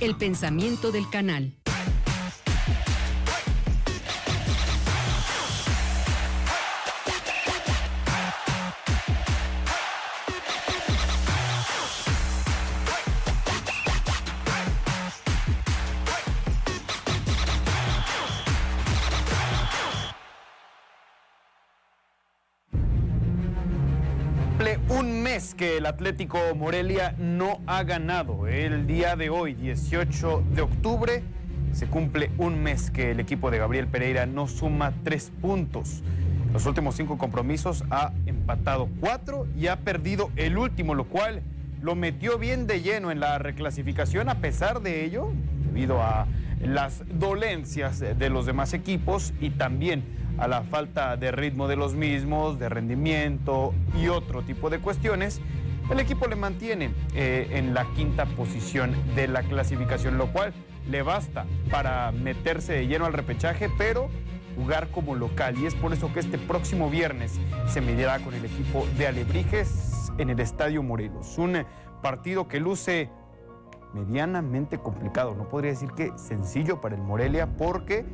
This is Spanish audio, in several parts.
El pensamiento del canal. Que el Atlético Morelia no ha ganado. El día de hoy, 18 de octubre, se cumple un mes que el equipo de Gabriel Pereira no suma tres puntos. Los últimos cinco compromisos ha empatado cuatro y ha perdido el último, lo cual lo metió bien de lleno en la reclasificación. A pesar de ello, debido a las dolencias de los demás equipos y también a la falta de ritmo de los mismos, de rendimiento y otro tipo de cuestiones, el equipo le mantiene eh, en la quinta posición de la clasificación, lo cual le basta para meterse de lleno al repechaje, pero jugar como local. Y es por eso que este próximo viernes se medirá con el equipo de Alebrijes en el Estadio Morelos. Un partido que luce medianamente complicado, no podría decir que sencillo para el Morelia, porque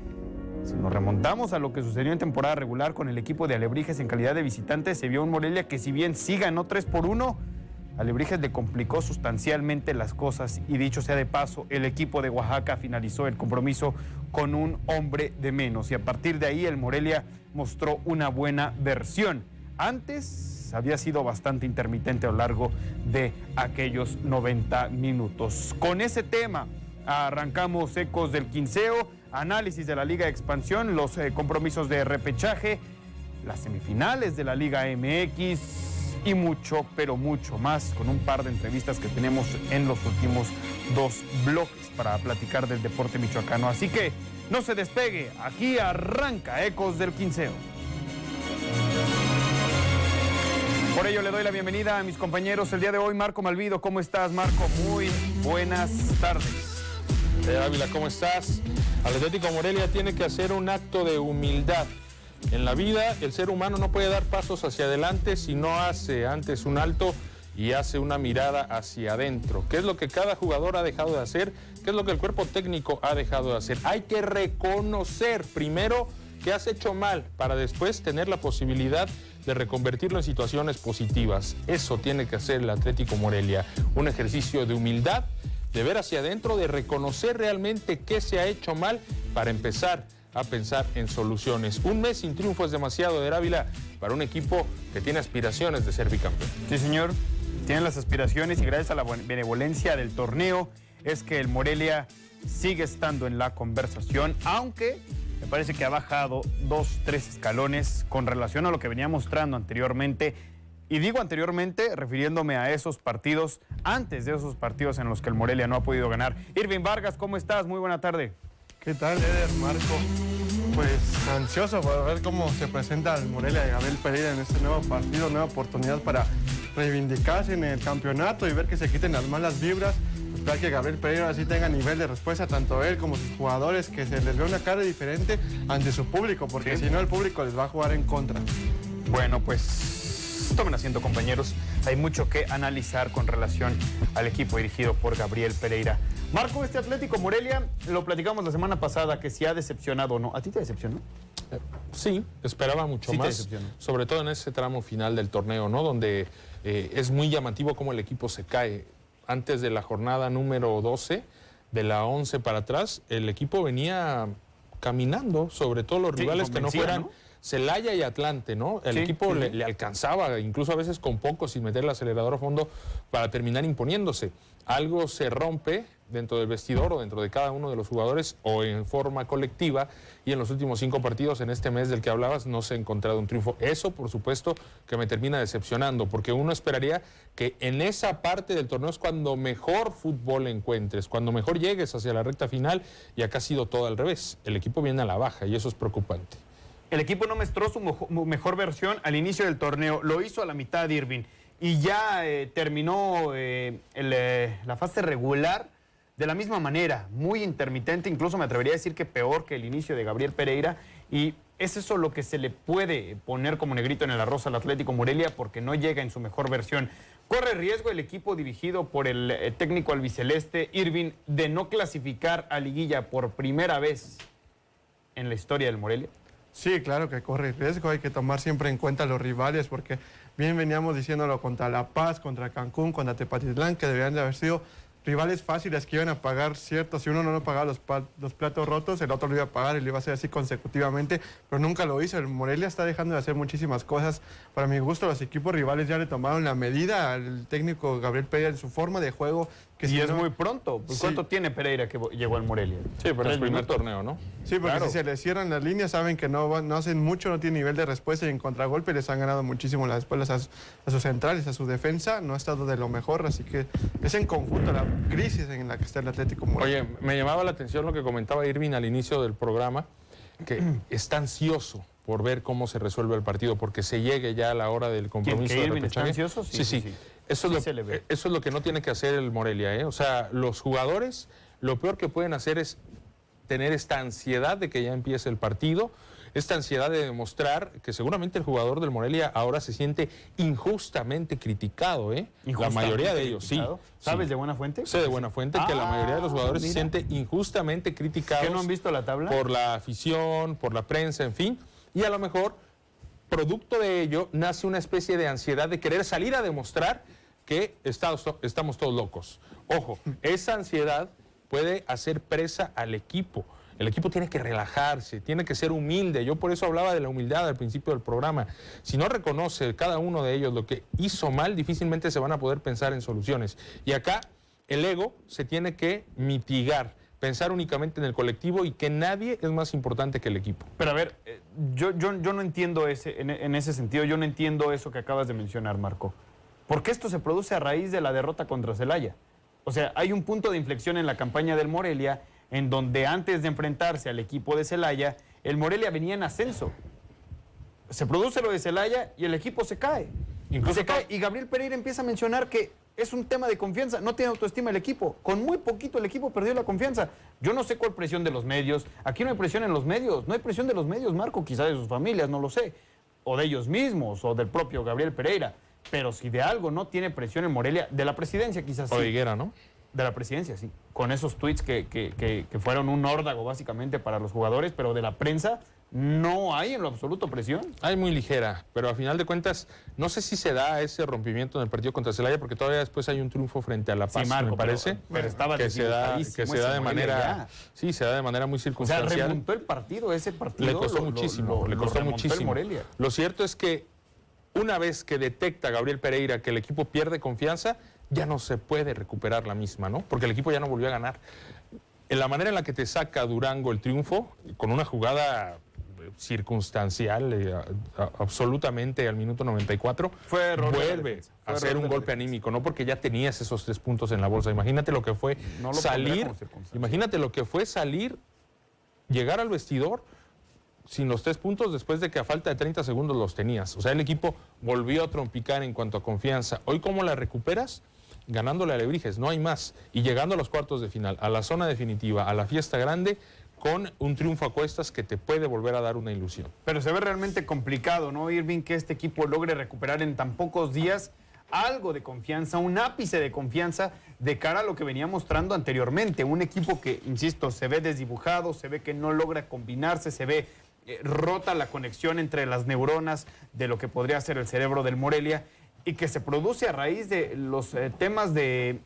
si nos remontamos a lo que sucedió en temporada regular con el equipo de Alebrijes en calidad de visitante, se vio un Morelia que si bien sí ganó 3 por 1, Alebrijes le complicó sustancialmente las cosas y dicho sea de paso, el equipo de Oaxaca finalizó el compromiso con un hombre de menos y a partir de ahí el Morelia mostró una buena versión. Antes había sido bastante intermitente a lo largo de aquellos 90 minutos. Con ese tema arrancamos ecos del quinceo análisis de la Liga de Expansión, los eh, compromisos de repechaje, las semifinales de la Liga MX y mucho, pero mucho más, con un par de entrevistas que tenemos en los últimos dos bloques para platicar del deporte michoacano. Así que no se despegue, aquí arranca Ecos del Quinceo. Por ello le doy la bienvenida a mis compañeros el día de hoy, Marco Malvido. ¿Cómo estás, Marco? Muy buenas tardes. Ávila, ¿cómo estás? Atlético Morelia tiene que hacer un acto de humildad. En la vida, el ser humano no puede dar pasos hacia adelante si no hace antes un alto y hace una mirada hacia adentro. ¿Qué es lo que cada jugador ha dejado de hacer? ¿Qué es lo que el cuerpo técnico ha dejado de hacer? Hay que reconocer primero que has hecho mal para después tener la posibilidad de reconvertirlo en situaciones positivas. Eso tiene que hacer el Atlético Morelia. Un ejercicio de humildad de ver hacia adentro, de reconocer realmente qué se ha hecho mal para empezar a pensar en soluciones. Un mes sin triunfo es demasiado de Ávila para un equipo que tiene aspiraciones de ser bicampeón. Sí, señor, tienen las aspiraciones y gracias a la benevolencia del torneo es que el Morelia sigue estando en la conversación, aunque me parece que ha bajado dos, tres escalones con relación a lo que venía mostrando anteriormente y digo anteriormente, refiriéndome a esos partidos, antes de esos partidos en los que el Morelia no ha podido ganar. Irving Vargas, ¿cómo estás? Muy buena tarde. ¿Qué tal, Eder, Marco? Pues ansioso por ver cómo se presenta el Morelia y Gabriel Pereira en este nuevo partido, nueva oportunidad para reivindicarse en el campeonato y ver que se quiten las malas vibras. Esperar que Gabriel Pereira así tenga nivel de respuesta, tanto él como sus jugadores, que se les vea una cara diferente ante su público, porque si no el público les va a jugar en contra. Bueno, pues Tomen asiento compañeros, hay mucho que analizar con relación al equipo dirigido por Gabriel Pereira. Marco, este Atlético Morelia, lo platicamos la semana pasada, que si ha decepcionado o no. ¿A ti te decepcionó? Eh, sí, esperaba mucho más, sobre todo en ese tramo final del torneo, ¿no? Donde eh, es muy llamativo cómo el equipo se cae. Antes de la jornada número 12, de la 11 para atrás, el equipo venía caminando, sobre todo los rivales que no fueran... Celaya y Atlante, ¿no? El equipo Le, alcanzaba, incluso a veces con poco, sin meter el acelerador a fondo, para terminar imponiéndose. Algo se rompe dentro del vestidor o dentro de cada uno de los jugadores o en forma colectiva y en los últimos cinco partidos en este mes del que hablabas no se ha encontrado un triunfo. Eso, por supuesto, que me termina decepcionando, porque uno esperaría que en esa parte del torneo es cuando mejor fútbol encuentres, cuando mejor llegues hacia la recta final y acá ha sido todo al revés. El equipo viene a la baja y eso es preocupante. El equipo no mostró su mejor versión al inicio del torneo, lo hizo a la mitad Irving y ya eh, terminó eh, eh, la fase regular de la misma manera, muy intermitente, incluso me atrevería a decir que peor que el inicio de Gabriel Pereira y es eso lo que se le puede poner como negrito en el arroz al Atlético Morelia porque no llega en su mejor versión. ¿Corre riesgo el equipo dirigido por el técnico albiceleste Irving de no clasificar a liguilla por primera vez en la historia del Morelia? Sí, claro que corre riesgo, hay que tomar siempre en cuenta los rivales porque bien veníamos diciéndolo contra La Paz, contra Cancún, contra Tepatitlán, que deberían de haber sido rivales fáciles que iban a pagar, cierto, si uno no pagaba los, los, platos rotos, el otro lo iba a pagar y lo iba a hacer así consecutivamente, pero nunca lo hizo. El Morelia está dejando de hacer muchísimas cosas. Para mi gusto, los equipos rivales ya le tomaron la medida al técnico Gabriel Pérez en su forma de juego, y es muy pronto. ¿Cuánto tiene Pereira que llegó al Morelia? Sí, pero es el primer torneo, ¿no? Sí, porque si se le cierran las líneas, saben que no, no hacen mucho, no tienen nivel de respuesta y en contragolpe les han ganado muchísimo las espaldas a, sus centrales, a su defensa. No ha estado de lo mejor, así que es en conjunto la crisis en la que está el Atlético Morelia. Oye, me llamaba la atención lo que comentaba Irving al inicio del programa, que está ansioso por ver cómo se resuelve el partido, porque se llegue ya a la hora del compromiso de ¿Está ansioso? sí. sí. sí. Eso, es lo, eso es lo que no tiene que hacer el Morelia. ¿eh? O sea, los jugadores lo peor que pueden hacer es tener esta ansiedad de que ya empiece el partido, esta ansiedad de demostrar que seguramente el jugador del Morelia ahora se siente injustamente criticado, ¿eh? La mayoría de ellos, sí. ¿Sabes de buena fuente? Sé de buena fuente que la mayoría de los ah, jugadores se siente injustamente criticados. ¿Que no han visto la tabla? Por la afición, por la prensa, en fin. Y a lo mejor, producto de ello, nace una especie de ansiedad de querer salir a demostrar que estamos todos locos. Ojo, esa ansiedad puede hacer presa al equipo. El equipo tiene que relajarse, tiene que ser humilde. Yo por eso hablaba de la humildad al principio del programa. Si no reconoce cada uno de ellos lo que hizo mal, difícilmente se van a poder pensar en soluciones. Y acá el ego se tiene que mitigar, pensar únicamente en el colectivo y que nadie es más importante que el equipo. Pero a ver, eh, yo, yo, yo no entiendo ese, en ese sentido, yo no entiendo eso que acabas de mencionar, Marco. Porque esto se produce a raíz de la derrota contra Celaya. O sea, hay un punto de inflexión en la campaña del Morelia en donde antes de enfrentarse al equipo de Celaya, el Morelia venía en ascenso. Se produce lo de Celaya y el equipo se cae. Incluso se cae. Y Gabriel Pereira empieza a mencionar que es un tema de confianza, no tiene autoestima el equipo. Con muy poquito el equipo perdió la confianza. Yo no sé cuál presión de los medios. Aquí no hay presión en los medios, no hay presión de los medios, Marco, quizá de sus familias, no lo sé. O de ellos mismos, o del propio Gabriel Pereira. Pero si de algo no tiene presión en Morelia, de la presidencia quizás sí. O Higuera, ¿no? De la presidencia, sí. Con esos tweets que, que, fueron un órdago básicamente para los jugadores, pero de la prensa no hay en lo absoluto presión. Hay muy ligera, pero a final de cuentas, no sé si se da ese rompimiento en el partido contra Celaya, porque todavía después hay un triunfo frente a La Paz, me parece. Pero, estaba que se da, que se da de manera, sí, se da de manera muy circunstancial. O sea, remontó el partido, ese partido. Le costó muchísimo, le costó muchísimo. Lo cierto es que una vez que detecta Gabriel Pereira que el equipo pierde confianza, ya no se puede recuperar la misma, ¿no? Porque el equipo ya no volvió a ganar. En la manera en la que te saca Durango el triunfo, con una jugada eh, circunstancial, eh, absolutamente al minuto 94, fue vuelve a hacer un golpe anímico, no porque ya tenías esos tres puntos en la bolsa. Imagínate lo que fue salir, imagínate lo que fue salir, llegar al vestidor sin los tres puntos después de que a falta de 30 segundos los tenías. O sea, el equipo volvió a trompicar en cuanto a confianza. Hoy, ¿cómo la recuperas? Ganándole a Lebrijes, no hay más. Y llegando a los cuartos de final, a la zona definitiva, a la fiesta grande, con un triunfo a cuestas que te puede volver a dar una ilusión. Pero se ve realmente complicado, ¿no, Irving, que este equipo logre recuperar en tan pocos días algo de confianza, un ápice de confianza de cara a lo que venía mostrando anteriormente. Un equipo que, insisto, se ve desdibujado, se ve que no logra combinarse, se ve eh, rota la conexión entre las neuronas de lo que podría ser el cerebro del Morelia y que se produce a raíz de los eh, temas de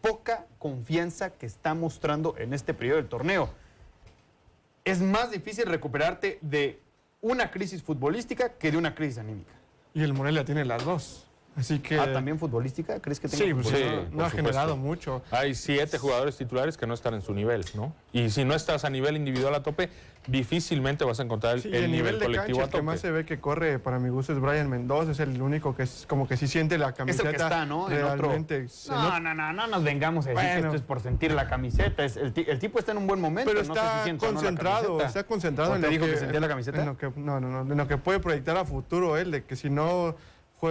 poca confianza que está mostrando en este periodo del torneo. Es más difícil recuperarte de una crisis futbolística que de una crisis anímica. Y el Morelia tiene las dos. Así que... Ah, ¿también futbolística? ¿Crees que tenga sí, sí, no ha generado mucho. Hay siete jugadores titulares que no están en su nivel, ¿no? Y si no estás a nivel individual a tope, difícilmente vas a encontrar el, nivel, colectivo a tope. El que más se ve que corre, para mi gusto, es Brian Mendoza, es el único que es como que sí siente la camiseta. Es el que está, ¿no? Realmente. No, no, no, no nos vengamos a decir que esto es por sentir la camiseta. Es, el, tipo está en un buen momento. Pero está concentrado, está concentrado en lo dijo que, sentía la camiseta? no, no, no, en lo que puede proyectar a futuro él, de que si no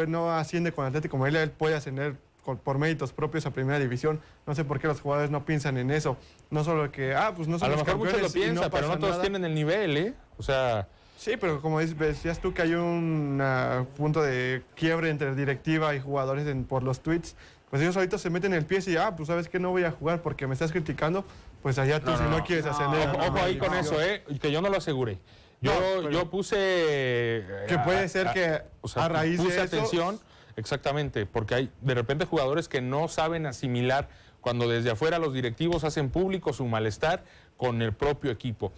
no asciende con Atlético Morelia, él puede ascender por méritos propios a primera división. No sé por qué los jugadores no piensan en eso. No solo que, ah, pues no son A lo mejor muchos lo piensan, pero no todos tienen el nivel, ¿eh? O sea, Sí, pero como decías tú que hay un punto de quiebre entre directiva y jugadores por los tweets, pues ellos ahorita se meten el pie y ah, pues sabes que no voy a jugar porque me estás criticando, pues allá tú si no, quieres ascender. Ojo, ahí con eso, eh, que yo no lo aseguré. Yo, yo puse... Que puede ser que a raíz puse de atención, exactamente, porque hay de repente jugadores que no saben asimilar cuando desde afuera los directivos hacen público su malestar con el propio equipo.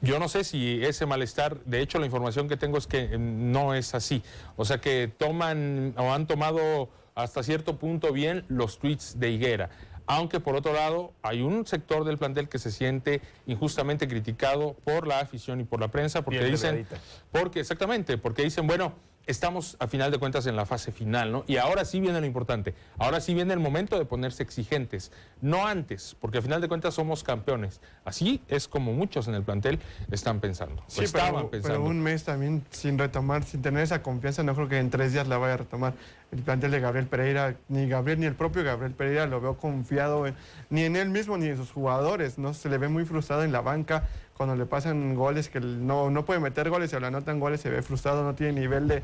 Yo no sé si ese malestar, de hecho la información que tengo es que no es así. O sea que toman o han tomado hasta cierto punto bien los tweets de Higuera. Aunque por otro lado hay un sector del plantel que se siente injustamente criticado por la afición y por la prensa porque dicen, porque exactamente, porque dicen, bueno, estamos a final de cuentas en la fase final, ¿no? Y ahora sí viene lo importante, ahora sí viene el momento de ponerse exigentes, no antes, porque a final de cuentas somos campeones. Así es como muchos en el plantel están pensando. Sí, estaban pensando. pero un mes también sin retomar, sin tener esa confianza, no creo que en tres días la vaya a retomar el plantel de Gabriel Pereira, ni Gabriel ni el propio Gabriel Pereira lo veo confiado ni en él mismo ni en sus jugadores, ¿no? Se le ve muy frustrado en la banca, cuando le pasan goles que no, no puede meter goles, se le anotan goles, se ve frustrado, no tiene nivel de,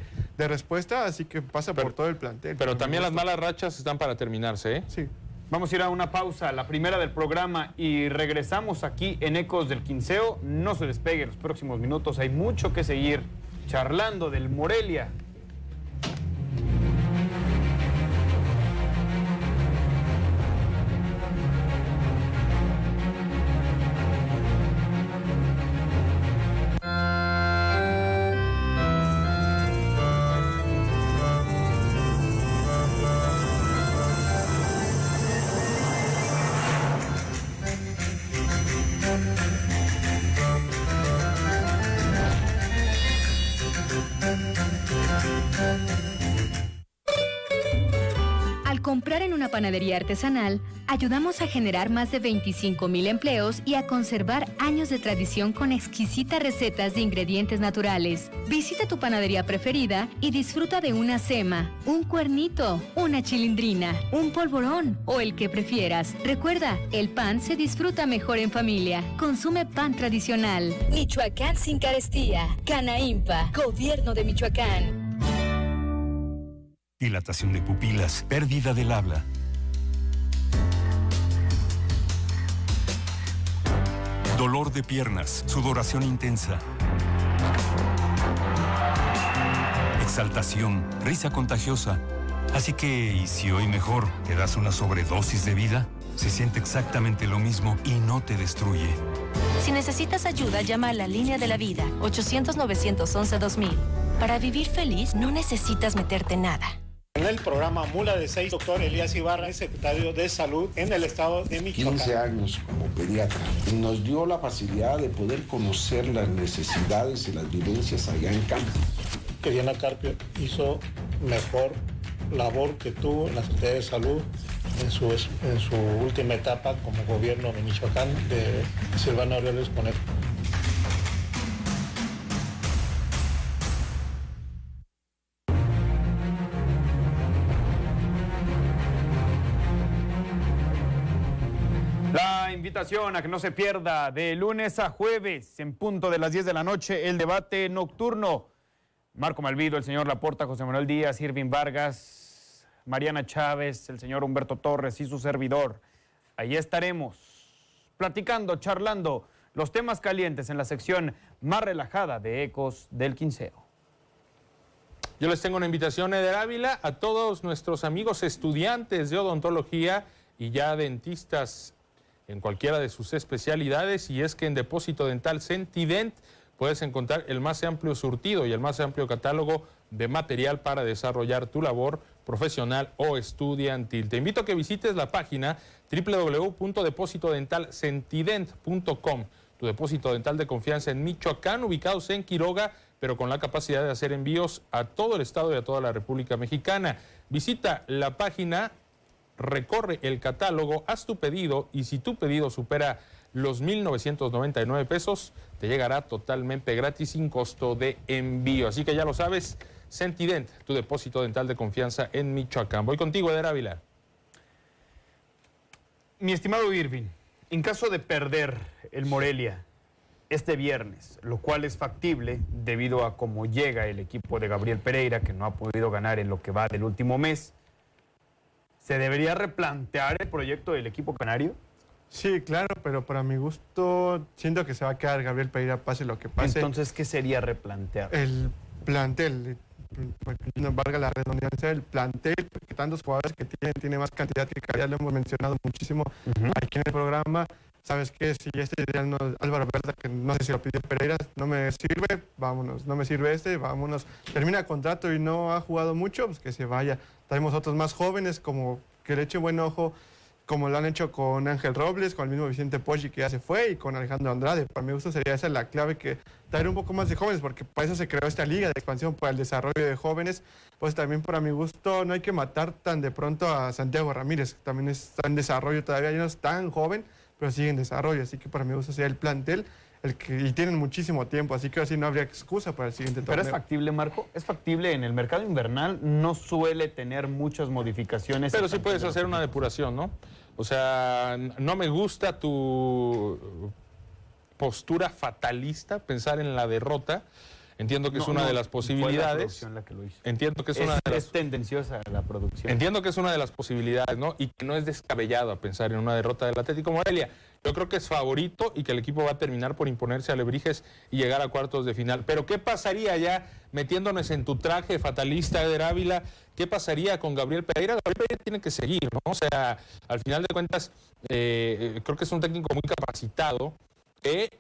respuesta, así que pasa por todo el plantel. Pero también las malas rachas están para terminarse, ¿eh? Sí. Vamos a ir a una pausa, la primera del programa, y regresamos aquí en Ecos del Quinceo. No se despegue los próximos minutos, hay mucho que seguir charlando del Morelia panadería artesanal, ayudamos a generar más de 25 mil empleos y a conservar años de tradición con exquisitas recetas de ingredientes naturales. Visita tu panadería preferida y disfruta de una sema, un cuernito, una chilindrina, un polvorón o el que prefieras. Recuerda, el pan se disfruta mejor en familia. Consume pan tradicional. Michoacán sin carestía. Canaimpa, Gobierno de Michoacán. Dilatación de pupilas, pérdida del habla Dolor de piernas, sudoración intensa. Exaltación, risa contagiosa. Así que, ¿y si hoy mejor te das una sobredosis de vida? Se siente exactamente lo mismo y no te destruye. Si necesitas ayuda, llama a la línea de la vida, 800-911-2000. Para vivir feliz, no necesitas meterte nada. En el programa Mula de Seis, doctor Elías Ibarra secretario de Salud en el estado de Michoacán. 15 años como pediatra. Nos dio la facilidad de poder conocer las necesidades y las vivencias allá en campo. Que Diana Carpio hizo mejor labor que tuvo en la Secretaría de Salud en su, en su última etapa como gobierno de Michoacán de Silvano Aureoles Poner. A que no se pierda de lunes a jueves en punto de las 10 de la noche el debate nocturno. Marco Malvido, el señor Laporta, José Manuel Díaz, Irving Vargas, Mariana Chávez, el señor Humberto Torres y su servidor. Ahí estaremos platicando, charlando los temas calientes en la sección más relajada de Ecos del Quinceo. Yo les tengo una invitación, Eder Ávila, a todos nuestros amigos estudiantes de odontología y ya dentistas en cualquiera de sus especialidades y es que en Depósito Dental Sentident puedes encontrar el más amplio surtido y el más amplio catálogo de material para desarrollar tu labor profesional o estudiantil. Te invito a que visites la página www.depositodentalsentident.com, tu depósito dental de confianza en Michoacán, ubicados en Quiroga, pero con la capacidad de hacer envíos a todo el estado y a toda la República Mexicana. Visita la página recorre el catálogo, haz tu pedido y si tu pedido supera los 1.999 pesos, te llegará totalmente gratis sin costo de envío. Así que ya lo sabes, Sentident, tu depósito dental de confianza en Michoacán. Voy contigo, Eder Ávila. Mi estimado Irving, en caso de perder el Morelia, este viernes, lo cual es factible debido a cómo llega el equipo de Gabriel Pereira, que no ha podido ganar en lo que va del último mes, ¿se debería replantear el proyecto del equipo canario? Sí, claro, pero para mi gusto siento que se va a quedar Gabriel Pereira pase lo que pase. Entonces, ¿qué sería replantear? El plantel, valga la redundancia, el plantel, porque tantos jugadores que tiene, tiene más cantidad que calidad, lo hemos mencionado muchísimo aquí en el programa. ¿Sabes qué? Si este ideal no, Álvaro Verda, que no sé si lo pidió Pereira, no me sirve, vámonos. No me sirve este, vámonos. Termina contrato y no ha jugado mucho, pues que se vaya. Tenemos otros más jóvenes, como que le eche buen ojo como lo han hecho con Ángel Robles, con el mismo Vicente Poggi que ya se fue y con Alejandro Andrade. Para mi gusto sería esa la clave que traer un poco más de jóvenes, porque para eso se creó esta liga de expansión para el desarrollo de jóvenes. Pues también para mi gusto no hay que matar tan de pronto a Santiago Ramírez, que también está en desarrollo todavía, no es tan joven, pero sigue en desarrollo. Así que para mi gusto sería el plantel. El que, y tienen muchísimo tiempo, así que así no habría excusa para el siguiente torneo. Pero es factible, Marco, es factible. En el mercado invernal no suele tener muchas modificaciones. Pero sí puedes hacer una depuración, ¿no? O sea, no me gusta tu postura fatalista, pensar en la derrota. Entiendo que es una de las posibilidades. Entiendo que es, una de las. Es tendenciosa la producción. Entiendo que es una de las posibilidades, ¿no? Y que no es descabellado a pensar en una derrota del Atlético Morelia. Yo creo que es favorito y que el equipo va a terminar por imponerse a Lebrijes y llegar a cuartos de final. Pero ¿qué pasaría ya metiéndonos en tu traje fatalista, Eder Ávila? ¿Qué pasaría con Gabriel Pereira? Gabriel Pereira tiene que seguir, ¿no? O sea, al final de cuentas, eh, creo que es un técnico muy capacitado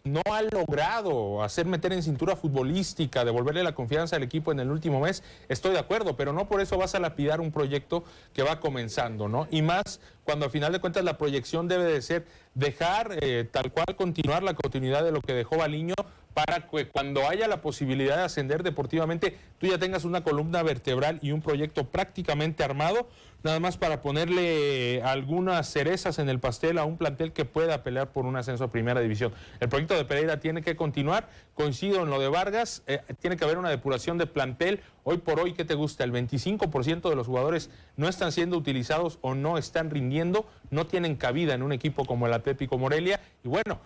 no ha logrado hacer meter en cintura futbolística, devolverle la confianza al equipo en el último mes, estoy de acuerdo, pero no por eso vas a lapidar un proyecto que va comenzando, ¿no? Y más cuando al final de cuentas la proyección debe de ser dejar eh, tal cual continuar la continuidad de lo que dejó Baliño para que cuando haya la posibilidad de ascender deportivamente, tú ya tengas una columna vertebral y un proyecto prácticamente armado, nada más para ponerle algunas cerezas en el pastel a un plantel que pueda pelear por un ascenso a primera división. El proyecto de Pereira tiene que continuar, coincido en lo de Vargas, eh, tiene que haber una depuración de plantel. Hoy por hoy, ¿qué te gusta? El 25% de los jugadores no están siendo utilizados o no están rindiendo, no tienen cabida en un equipo como el Atlético Morelia. Y bueno,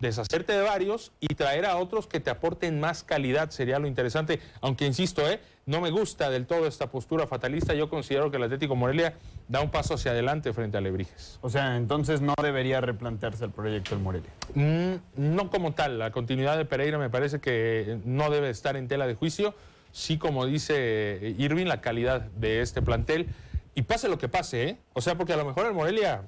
deshacerte de varios y traer a otros que te aporten más calidad sería lo interesante. Aunque insisto, ¿eh? no me gusta del todo esta postura fatalista. Yo considero que el Atlético Morelia da un paso hacia adelante frente a Lebrijes. O sea, entonces no debería replantearse el proyecto del Morelia. Mm, no como tal. La continuidad de Pereira me parece que no debe estar en tela de juicio. Sí, como dice Irving, la calidad de este plantel. Y pase lo que pase, ¿eh? O sea, porque a lo mejor el Morelia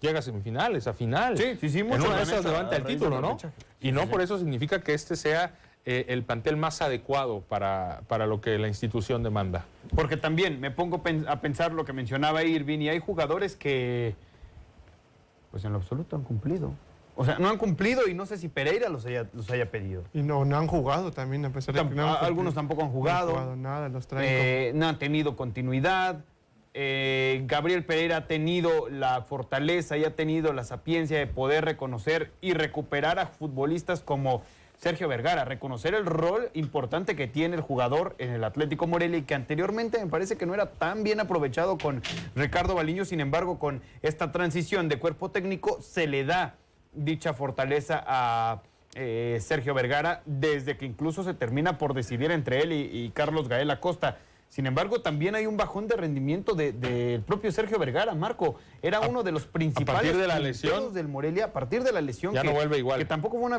llega a semifinales, a final. Sí, sí, sí. En una de esas levanta el título, ¿no? Y no por eso significa que este sea eh, el plantel más adecuado para, para, lo que la institución demanda. Porque también me pongo a pensar lo que mencionaba Irving y hay jugadores que, pues en lo absoluto han cumplido. O sea, no han cumplido y no sé si Pereira los haya, los haya pedido. Y no, no han jugado también, a pesar de que no Algunos tampoco han jugado. No han jugado nada, los traen. Eh, no han tenido continuidad. Eh, Gabriel Pereira ha tenido la fortaleza y ha tenido la sapiencia de poder reconocer y recuperar a futbolistas como Sergio Vergara, reconocer el rol importante que tiene el jugador en el Atlético Morelia y que anteriormente me parece que no era tan bien aprovechado con Ricardo Baliño, sin embargo con esta transición de cuerpo técnico se le da dicha fortaleza a eh, Sergio Vergara desde que incluso se termina por decidir entre él y, y Carlos Gael Acosta. Sin embargo, también hay un bajón de rendimiento del propio Sergio Vergara, Marco. Era uno de los principales de la lesión del Morelia. A partir de la lesión. Ya que, no vuelve igual. Que tampoco fue una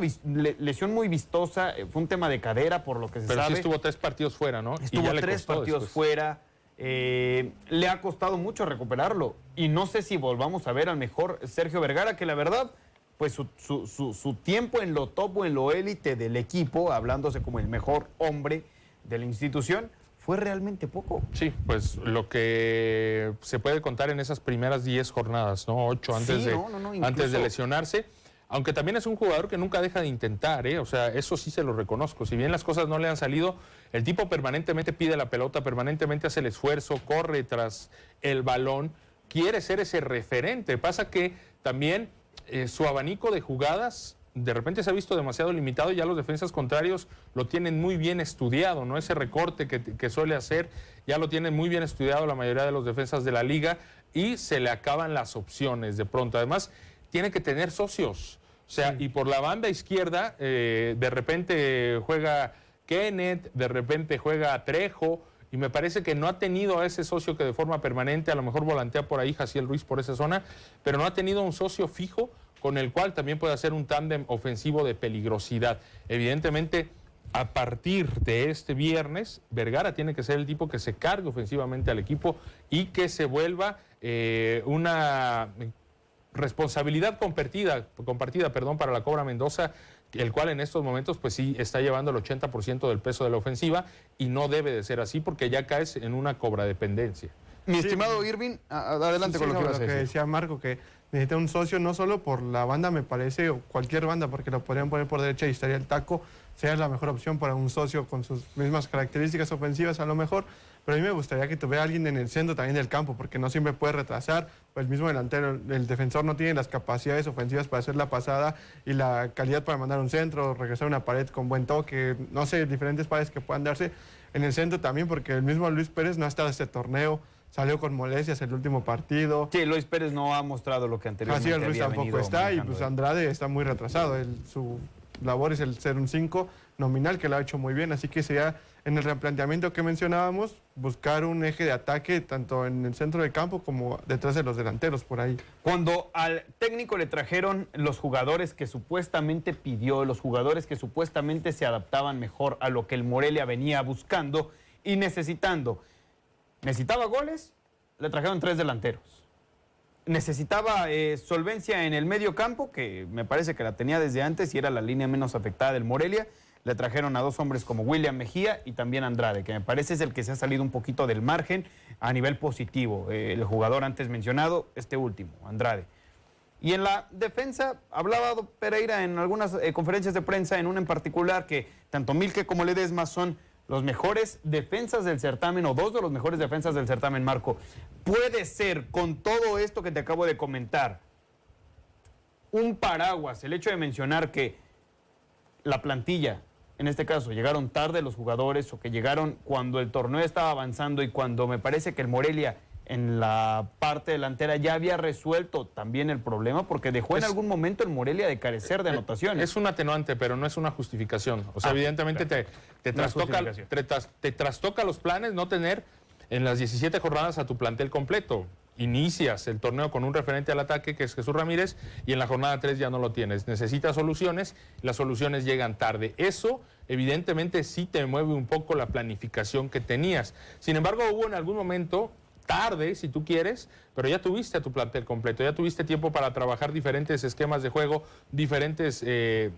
lesión muy vistosa. Eh, fue un tema de cadera, por lo que se Pero sabe. sí estuvo tres partidos fuera, ¿no? Estuvo tres partidos fuera. Eh, le ha costado mucho recuperarlo. Y no sé si volvamos a ver al mejor Sergio Vergara, que la verdad, pues su, su, su tiempo en lo top o en lo élite del equipo, hablándose como el mejor hombre de la institución, fue realmente poco. Sí, pues lo que se puede contar en esas primeras 10 jornadas, ¿no? 8 antes, de, antes de lesionarse. Aunque también es un jugador que nunca deja de intentar, ¿eh? O sea, eso sí se lo reconozco. Si bien las cosas no le han salido, el tipo permanentemente pide la pelota, permanentemente hace el esfuerzo, corre tras el balón, quiere ser ese referente. Pasa que también eh, su abanico de jugadas de repente se ha visto demasiado limitado y ya los defensas contrarios lo tienen muy bien estudiado, ¿no? Ese recorte que, suele hacer ya lo tienen muy bien estudiado la mayoría de los defensas de la liga y se le acaban las opciones de pronto. Además, tiene que tener socios. O sea, y por la banda izquierda, eh, de repente juega Kenneth, de repente juega Trejo, y me parece que no ha tenido a ese socio que de forma permanente, a lo mejor volantea por ahí Jaciel Ruiz por esa zona, pero no ha tenido un socio fijo con el cual también puede hacer un tándem ofensivo de peligrosidad. Evidentemente, a partir de este viernes, Vergara tiene que ser el tipo que se cargue ofensivamente al equipo y que se vuelva eh, una responsabilidad compartida, compartida perdón, para la Cobra Mendoza, el cual en estos momentos pues sí está llevando el 80% del peso de la ofensiva y no debe de ser así porque ya caes en una cobra dependencia. Mi estimado Irving, adelante con lo que decía Marco, que necesita un socio no solo por la banda, me parece, o cualquier banda, porque lo podrían poner por derecha y estaría el taco, sea la mejor opción para un socio con sus mismas características ofensivas a lo mejor, pero a mí me gustaría que tuviera alguien en el centro también del campo, porque no siempre puede retrasar, el mismo delantero, el defensor no tiene las capacidades ofensivas para hacer la pasada y la calidad para mandar un centro, regresar una pared con buen toque, no sé, diferentes paredes que puedan darse en el centro también, porque el mismo Luis Pérez no ha estado este torneo, salió con molestias el último partido. Sí, Luis Pérez no ha mostrado lo que anteriormente Así el Luis tampoco está y pues Andrade está muy retrasado. su labor es el ser un 5 nominal que lo ha hecho muy bien, así que sería en el replanteamiento que mencionábamos buscar un eje de ataque tanto en el centro del campo como detrás de los delanteros por ahí. Cuando al técnico le trajeron los jugadores que supuestamente pidió, los jugadores que supuestamente se adaptaban mejor a lo que el Morelia venía buscando y necesitando Necesitaba goles, le trajeron tres delanteros. Necesitaba eh, solvencia en el medio campo, que me parece que la tenía desde antes y era la línea menos afectada del Morelia. Le trajeron a dos hombres como William Mejía y también Andrade, que me parece es el que se ha salido un poquito del margen a nivel positivo. Eh, el jugador antes mencionado, este último, Andrade. Y en la defensa, hablaba Pereira en algunas eh, conferencias de prensa, en una en particular, que tanto Milke como Ledesma son los mejores defensas del certamen o dos de los mejores defensas del certamen, Marco. Puede ser, con todo esto que te acabo de comentar, un paraguas, el hecho de mencionar que la plantilla, en este caso, llegaron tarde los jugadores o que llegaron cuando el torneo estaba avanzando y cuando me parece que el Morelia en la parte delantera ya había resuelto también el problema porque dejó en algún momento el Morelia de carecer de eh, anotaciones. Es un atenuante, pero no es una justificación. O sea, ah, evidentemente te, te, trastoca, te, trastoca los planes no tener en las 17 jornadas a tu plantel completo. Inicias el torneo con un referente al ataque que es Jesús Ramírez y en la jornada 3 ya no lo tienes. Necesitas soluciones, las soluciones llegan tarde. Eso evidentemente sí te mueve un poco la planificación que tenías. Sin embargo, hubo en algún momento tarde, si tú quieres, pero ya tuviste a tu plantel completo, ya tuviste tiempo para trabajar diferentes esquemas de juego, diferentes eh,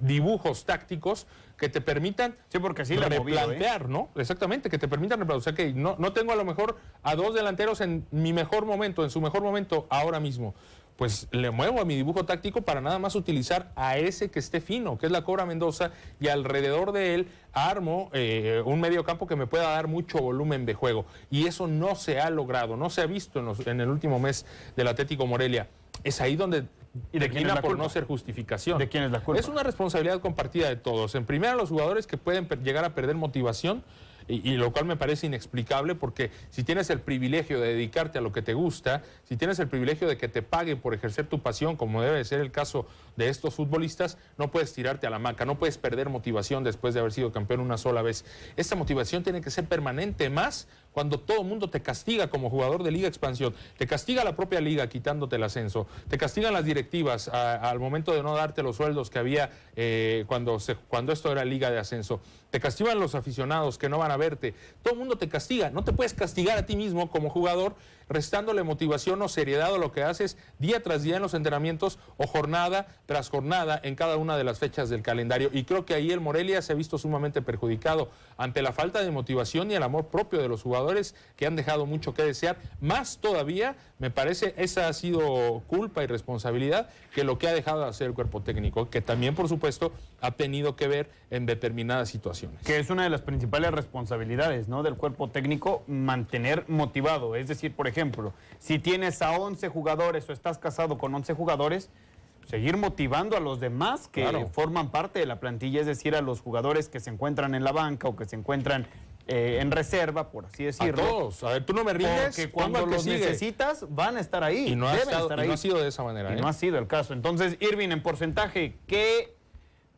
dibujos tácticos que te permitan sí, porque así replantear, ¿no? Exactamente, que te permitan replantear. O sea, que no, no tengo a lo mejor a dos delanteros en mi mejor momento, en su mejor momento ahora mismo pues le muevo a mi dibujo táctico para nada más utilizar a ese que esté fino, que es la Cobra Mendoza, y alrededor de él armo eh, un medio campo que me pueda dar mucho volumen de juego. Y eso no se ha logrado, no se ha visto en, el último mes del Atlético Morelia. Es ahí donde ¿Y de quién es por no ser justificación. ¿De quién es la culpa? Es una responsabilidad compartida de todos. En primera, los jugadores que pueden llegar a perder motivación y, lo cual me parece inexplicable porque si tienes el privilegio de dedicarte a lo que te gusta, si tienes el privilegio de que te paguen por ejercer tu pasión, como debe ser el caso de estos futbolistas, no puedes tirarte a la maca, no puedes perder motivación después de haber sido campeón una sola vez. Esta motivación tiene que ser permanente más cuando todo el mundo te castiga como jugador de Liga Expansión, te castiga la propia liga quitándote el ascenso, te castigan las directivas al momento de no darte los sueldos que había eh, cuando, se, cuando esto era Liga de Ascenso, te castigan los aficionados que no van a verte, todo el mundo te castiga, no te puedes castigar a ti mismo como jugador restándole motivación o seriedad a lo que haces día tras día en los entrenamientos o jornada tras jornada en cada una de las fechas del calendario. Y creo que ahí el Morelia se ha visto sumamente perjudicado ante la falta de motivación y el amor propio de los jugadores que han dejado mucho que desear. Más todavía, me parece, esa ha sido culpa y responsabilidad que lo que ha dejado de hacer el cuerpo técnico, que también, por supuesto, ha tenido que ver en determinadas situaciones. Que es una de las principales responsabilidades ¿no? del cuerpo técnico, mantener motivado. Es decir, por ejemplo, si tienes a 11 jugadores o estás casado con 11 jugadores, seguir motivando a los demás que forman parte de la plantilla, es decir, a los jugadores que se encuentran en la banca o que se encuentran eh, en reserva, por así decirlo. A todos. A ver, tú no me rindes. Que cuando los necesitas, van a estar ahí. Y no, ha, sido de esa manera. Y no ¿eh? ha sido el caso. Entonces, Irving, en porcentaje, ¿qué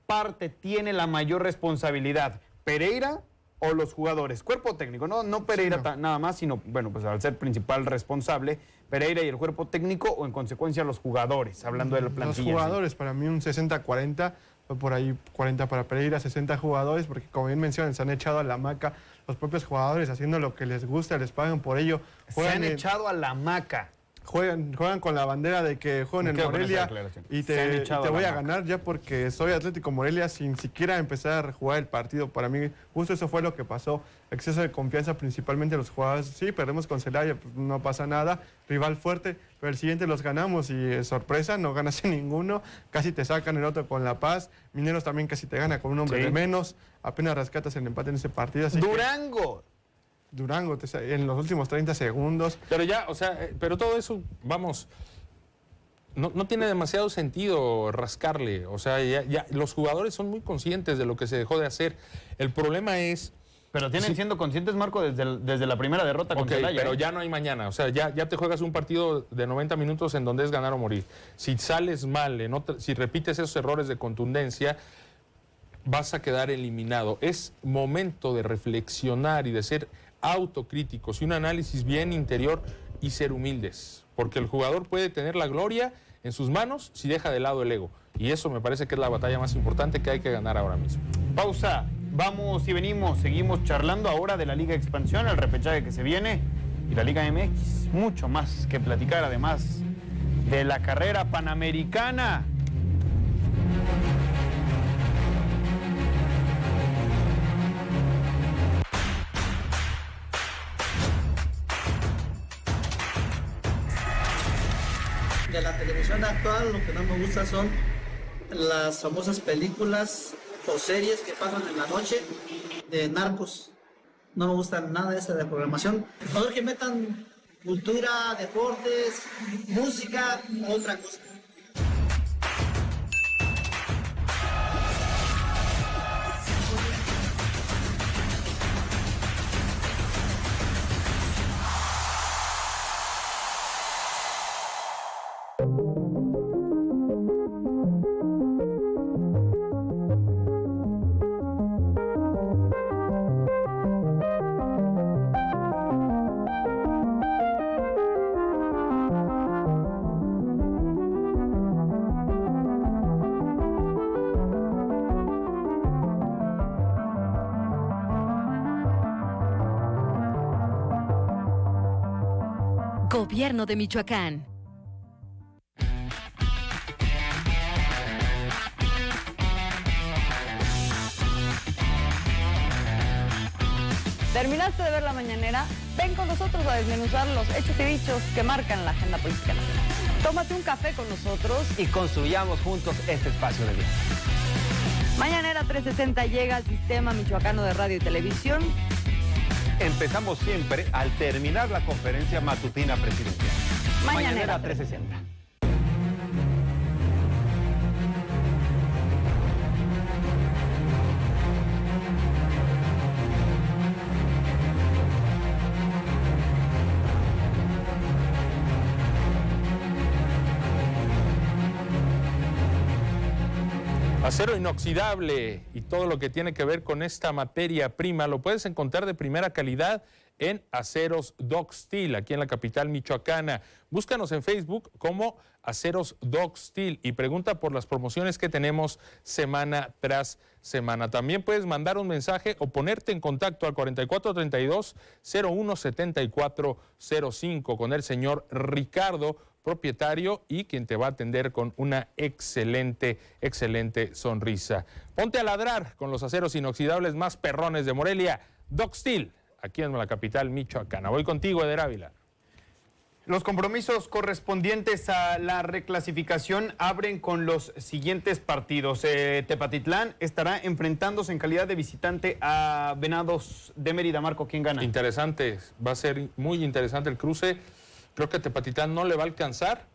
parte tiene la mayor responsabilidad? ¿Pereira o los jugadores? Cuerpo técnico, no, no Pereira nada más, sino, bueno, pues al ser principal responsable, Pereira y el cuerpo técnico o en consecuencia los jugadores, hablando de la plantilla. Los jugadores, para mí un 60-40 por ahí 40 para Pereira, 60 jugadores, porque como bien mencionan, se han echado a la maca los propios jugadores haciendo lo que les gusta, les pagan por ello. se han echado a la maca. Juegan, juegan con la bandera de que juegan en Morelia y te, te voy a, ganar ya porque soy Atlético Morelia sin siquiera empezar a jugar el partido. Para mí, justo eso fue lo que pasó. Exceso de confianza principalmente los jugadores. Sí, perdemos con Celaya, pues no pasa nada. Rival fuerte, pero el siguiente los ganamos y eh, sorpresa, no ganas en ninguno. Casi te sacan el otro con La Paz. Mineros también casi te gana con un hombre de menos. Apenas rescatas el empate en ese partido. Durango. Durango en los últimos 30 segundos. Pero ya, o sea, eh, pero todo eso, vamos, no, tiene demasiado sentido rascarle. O sea, ya, los jugadores son muy conscientes de lo que se dejó de hacer. El problema es... Pero tienen siendo conscientes, Marco, desde, desde la primera derrota con Celaya, pero ¿eh? ya no hay mañana. O sea, ya, ya te juegas un partido de 90 minutos en donde es ganar o morir. Si sales mal, en si repites esos errores de contundencia, vas a quedar eliminado. Es momento de reflexionar y de ser autocríticos y un análisis bien interior y ser humildes, porque el jugador puede tener la gloria en sus manos si deja de lado el ego. Y eso me parece que es la batalla más importante que hay que ganar ahora mismo. Pausa, vamos y venimos, seguimos charlando ahora de la Liga Expansión, el repechaje que se viene y la Liga MX. Mucho más que platicar además de la carrera panamericana. Actual lo que no me gusta son las famosas películas o series que pasan en la noche de narcos. No me gusta nada esa de programación. Mejor que metan cultura, deportes, música, otra cosa. De Michoacán. ¿Terminaste de ver la mañanera? Ven con nosotros a desmenuzar los hechos y dichos que marcan la agenda política. Tómate un café con nosotros y construyamos juntos este espacio de vida. Mañanera 360 llega al sistema michoacano de radio y televisión empezamos siempre al terminar la conferencia matutina presidencial. Mañanera, 360. Acero inoxidable y todo lo que tiene que ver con esta materia prima lo puedes encontrar de primera calidad en Aceros Doc aquí en la capital michoacana. Búscanos en Facebook como Aceros Doc y pregunta por las promociones que tenemos semana tras semana. También puedes mandar un mensaje o ponerte en contacto al 4432-017405 con el señor Ricardo propietario y quien te va a atender con una excelente, excelente sonrisa. Ponte a ladrar con los aceros inoxidables más perrones de Morelia, Doc Steel, aquí en la capital michoacana. Voy contigo, Eder Ávila. Los compromisos correspondientes a la reclasificación abren con los siguientes partidos. Eh, Tepatitlán estará enfrentándose en calidad de visitante a Venados de Mérida. Marco, ¿quién gana? Interesante, va a ser muy interesante el cruce. Creo que Tepatitlán no le va a alcanzar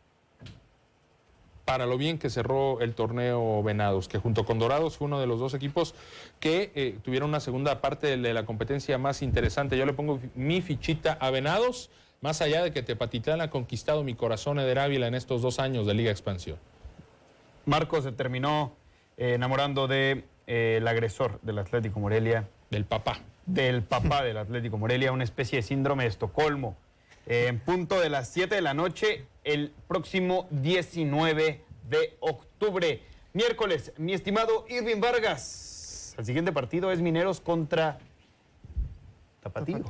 para lo bien que cerró el torneo Venados, que junto con Dorados fue uno de los dos equipos que eh, tuvieron una segunda parte de la competencia más interesante. Yo le pongo mi fichita a Venados, más allá de que Tepatitlán ha conquistado mi corazón Eder Ávila en estos dos años de Liga Expansión. Marcos se terminó eh, enamorando del de, el agresor del Atlético Morelia. Del papá. Del papá del Atlético Morelia, una especie de síndrome de Estocolmo en punto de las 7 de la noche el próximo 19 de octubre. Miércoles, mi estimado Irving Vargas. El siguiente partido es Mineros contra Tapatío.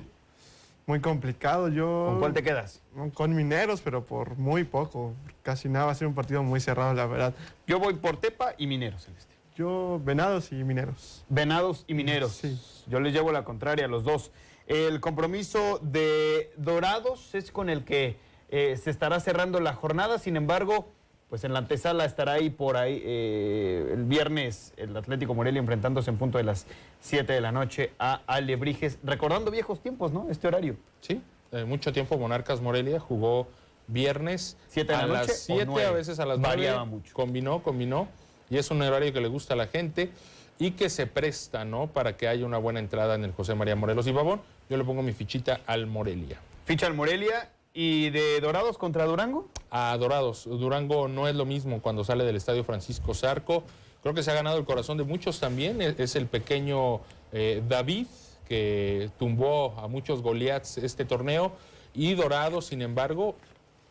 Muy complicado, yo... ¿Con cuál te quedas? Con Mineros, pero por muy poco. Casi nada, va a ser un partido muy cerrado, la verdad. Yo voy por Tepa y Mineros, Celeste. Yo, Venados y Mineros. Venados y Mineros. Sí. Yo les llevo la contraria a los dos. El compromiso de Dorados es con el que eh, se estará cerrando la jornada, sin embargo, pues en la antesala estará ahí por ahí eh, el viernes el Atlético Morelia enfrentándose en punto de las 7 de la noche a Alebrijes, recordando viejos tiempos, ¿no? Este horario. Sí, eh, mucho tiempo Monarcas Morelia jugó viernes ¿Siete de a la las 7, a veces a las 9. Variaba mucho. Combinó, combinó, y es un horario que le gusta a la gente y que se presta, ¿no? Para que haya una buena entrada en el José María Morelos y Babón. Yo le pongo mi fichita al Morelia. Ficha al Morelia y de Dorados contra Durango. A Dorados. Durango no es lo mismo cuando sale del Estadio Francisco Zarco. Creo que se ha ganado el corazón de muchos también. Es el pequeño eh, David que tumbó a muchos Goliaths este torneo. Y Dorados, sin embargo,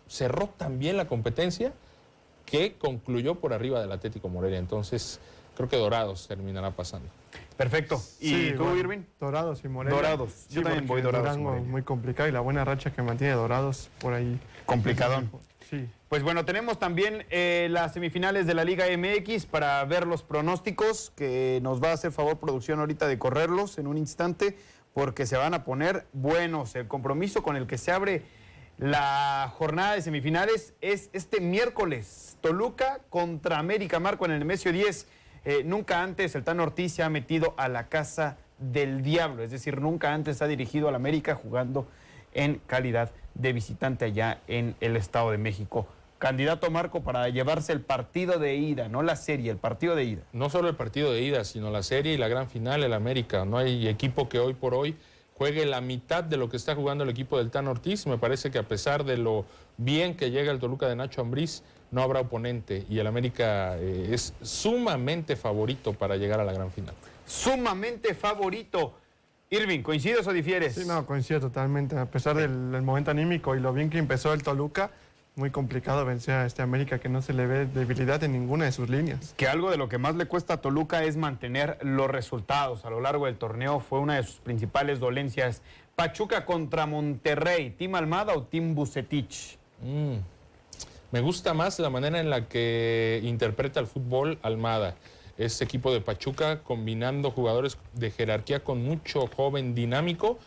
cerró también la competencia que concluyó por arriba del Atlético Morelia. Entonces, creo que Dorados terminará pasando. Perfecto. ¿Y tú, Irving? Dorados y Morelia. Dorados. Yo también voy Dorados. muy complicado y la buena racha que mantiene Dorados por ahí. Complicadón. Sí. Pues bueno, tenemos también eh, las semifinales de la Liga MX para ver los pronósticos, que nos va a hacer favor producción ahorita de correrlos en un instante, porque se van a poner buenos. El compromiso con el que se abre la jornada de semifinales es este miércoles. Toluca contra América, Marco en el Nemesio 10. Eh, nunca antes el Tan Ortiz se ha metido a la casa del diablo, es decir, nunca antes ha dirigido al América jugando en calidad de visitante allá en el Estado de México. Candidato Marco para llevarse el partido de ida, no la serie, el partido de ida. No solo el partido de ida, sino la serie y la gran final, el América. No hay equipo que hoy por hoy juegue la mitad de lo que está jugando el equipo del Tan Ortiz. Me parece que a pesar de lo bien que llega el Toluca de Nacho Ambriz, no habrá oponente y el América eh, es sumamente favorito para llegar a la gran final. Sumamente favorito. Irving, ¿coincides o difieres? Sí, no, coincido totalmente. A pesar del, momento anímico y lo bien que empezó el Toluca, muy complicado vencer a este América que no se le ve debilidad en ninguna de sus líneas. Que algo de lo que más le cuesta a Toluca es mantener los resultados a lo largo del torneo. Fue una de sus principales dolencias. Pachuca contra Monterrey, ¿Tim Almada o Tim Bucetich? Mm. Me gusta más la manera en la que interpreta el fútbol Almada. Ese equipo de Pachuca combinando jugadores de jerarquía con mucho joven dinámico.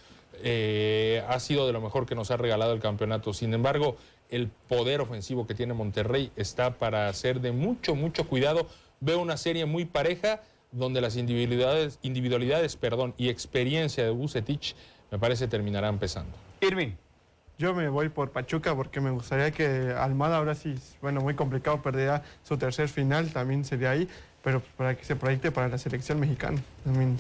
Eh, ha sido de lo mejor que nos ha regalado el campeonato. Sin embargo, el poder ofensivo que tiene Monterrey está para ser de mucho, mucho cuidado. Veo una serie muy pareja donde las individualidades, individualidades perdón, y experiencia de Bucetich me parece terminarán pesando. Irving. Yo me voy por Pachuca porque me gustaría que Almada ahora sí, bueno, muy complicado, perdería su tercer final, también sería ahí, pero para que se proyecte para la selección mexicana.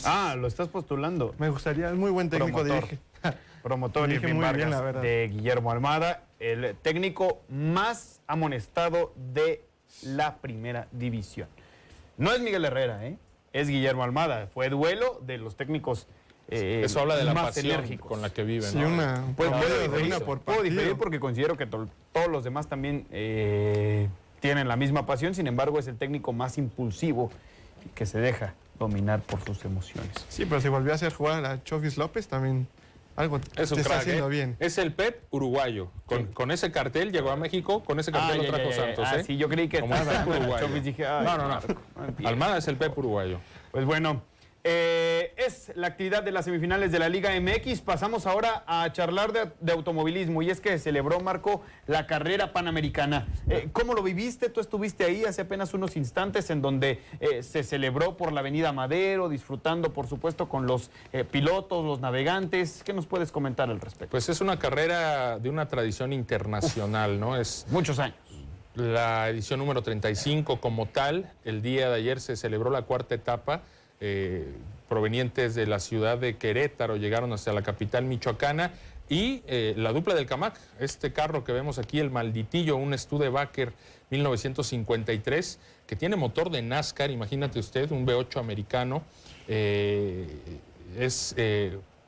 ah, lo estás postulando. Me gustaría, es muy buen técnico, Promotor. dije. Promotor y Vargas de Guillermo Almada, el técnico más amonestado de la primera división. No es Miguel Herrera, ¿eh? es Guillermo Almada. Fue duelo de los técnicos eh, Eso habla de la pasión con la que viven. Sí, una, pues, puedo, diferir, porque considero que todos los demás también eh, tienen la misma pasión, sin embargo es el técnico más impulsivo y que se deja dominar por sus emociones. Sí, pero si volvió a hacer jugar a Chofis López también algo es está haciendo ¿eh? bien. Es el Pep uruguayo. Con, ese cartel llegó a México, con ese cartel lo trajo Santos. Ah, sí, yo creí que Como Pep uruguayo. no, no, no. Almada es el Pep uruguayo. Pues bueno, eh, es la actividad de las semifinales de la Liga MX. Pasamos ahora a charlar de, automovilismo y es que celebró Marco la carrera panamericana. Eh, ¿Cómo lo viviste? Tú estuviste ahí hace apenas unos instantes en donde eh, se celebró por la Avenida Madero, disfrutando por supuesto con los pilotos, los navegantes. ¿Qué nos puedes comentar al respecto? Pues es una carrera de una tradición internacional, ¿no? Es muchos años la edición número 35 como tal. El día de ayer se celebró la cuarta etapa. Eh, provenientes de la ciudad de Querétaro llegaron hasta la capital michoacana y eh, la dupla del Camac, este carro que vemos aquí, el Malditillo, un Studebaker 1953, que tiene motor de NASCAR, imagínate usted, un V8 americano, eh, es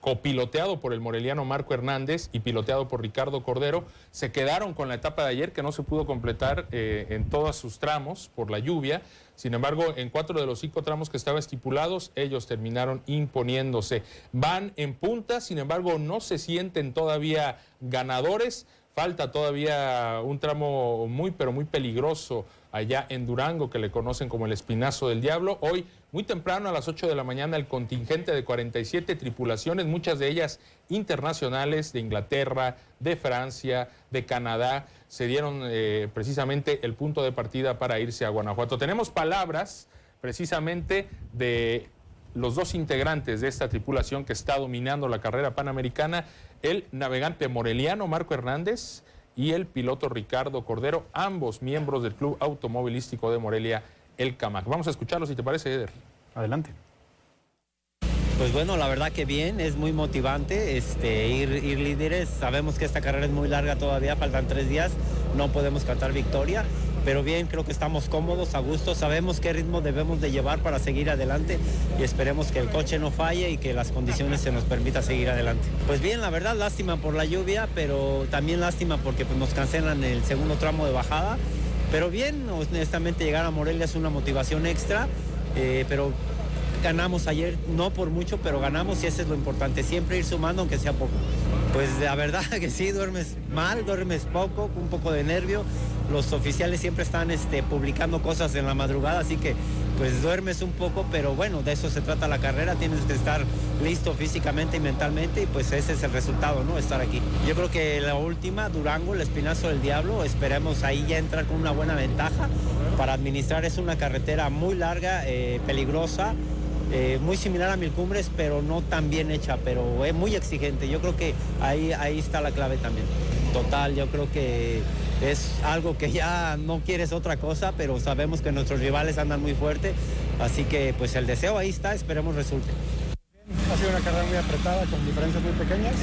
copiloteado por el moreliano Marco Hernández y piloteado por Ricardo Cordero, se quedaron con la etapa de ayer que no se pudo completar en todos sus tramos por la lluvia. Sin embargo, en cuatro de los cinco tramos que estaban estipulados, ellos terminaron imponiéndose. Van en punta, sin embargo, no se sienten todavía ganadores. Falta todavía un tramo muy, pero muy peligroso allá en Durango, que le conocen como el Espinazo del Diablo. Hoy, muy temprano, a las 8 de la mañana, el contingente de 47 tripulaciones, muchas de ellas internacionales de Inglaterra, de Francia, de Canadá, se dieron eh, precisamente el punto de partida para irse a Guanajuato. Tenemos palabras precisamente de los dos integrantes de esta tripulación que está dominando la carrera panamericana, el navegante moreliano Marco Hernández, y el piloto Ricardo Cordero, ambos miembros del Club Automovilístico de Morelia, el CAMAC. Vamos a escucharlo si te parece, Eder. Adelante. Pues bueno, la verdad que bien, es muy motivante este, ir, ir líderes. Sabemos que esta carrera es muy larga todavía, faltan tres días, no podemos cantar victoria pero bien, creo que estamos cómodos, a gusto, sabemos qué ritmo debemos de llevar para seguir adelante y esperemos que el coche no falle y que las condiciones se nos permita seguir adelante. Pues bien, la verdad, lástima por la lluvia, pero también lástima porque pues, nos cancelan el segundo tramo de bajada, pero bien, honestamente llegar a Morelia es una motivación extra, eh, pero ganamos ayer, no por mucho, pero ganamos y eso es lo importante, siempre ir sumando aunque sea poco. Pues la verdad que sí, duermes mal, duermes poco, un poco de nervio los oficiales siempre están este, publicando cosas en la madrugada, así que pues duermes un poco, pero bueno, de eso se trata la carrera, tienes que estar listo físicamente y mentalmente y pues ese es el resultado, ¿no? Estar aquí. Yo creo que la última, Durango, el Espinazo del Diablo, esperemos ahí ya entrar con una buena ventaja para administrar. Es una carretera muy larga, eh, peligrosa. Eh, muy similar a Mil Cumbres, pero no tan bien hecha, pero es muy exigente. Yo creo que ahí, ahí está la clave también. Total, yo creo que es algo que ya no quieres otra cosa, pero sabemos que nuestros rivales andan muy fuerte, así que pues el deseo ahí está, esperemos resulte. Ha sido una carrera muy apretada, con diferencias muy pequeñas,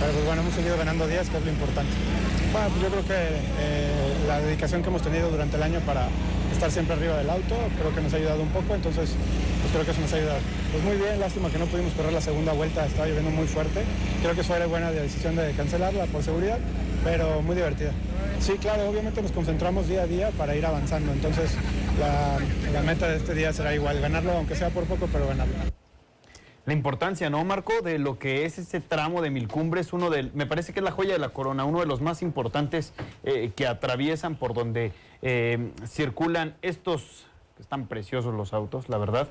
pero pues bueno, hemos seguido ganando días, que es lo importante. Bueno, pues yo creo que eh, la dedicación que hemos tenido durante el año para estar siempre arriba del auto, creo que nos ha ayudado un poco, entonces creo que eso nos ha ayudado. Pues muy bien, lástima que no pudimos correr la segunda vuelta, estaba lloviendo muy fuerte. Creo que fue buena decisión de cancelarla por seguridad, pero muy divertida. Sí, claro, obviamente nos concentramos día a día para ir avanzando. Entonces, la, meta de este día será igual, ganarlo, aunque sea por poco, pero ganarlo. La importancia, ¿no, Marco? De lo que es ese tramo de Mil Cumbres, uno de, me parece que es la joya de la corona, uno de los más importantes eh, que atraviesan por donde eh, circulan estos, que están preciosos los autos, la verdad,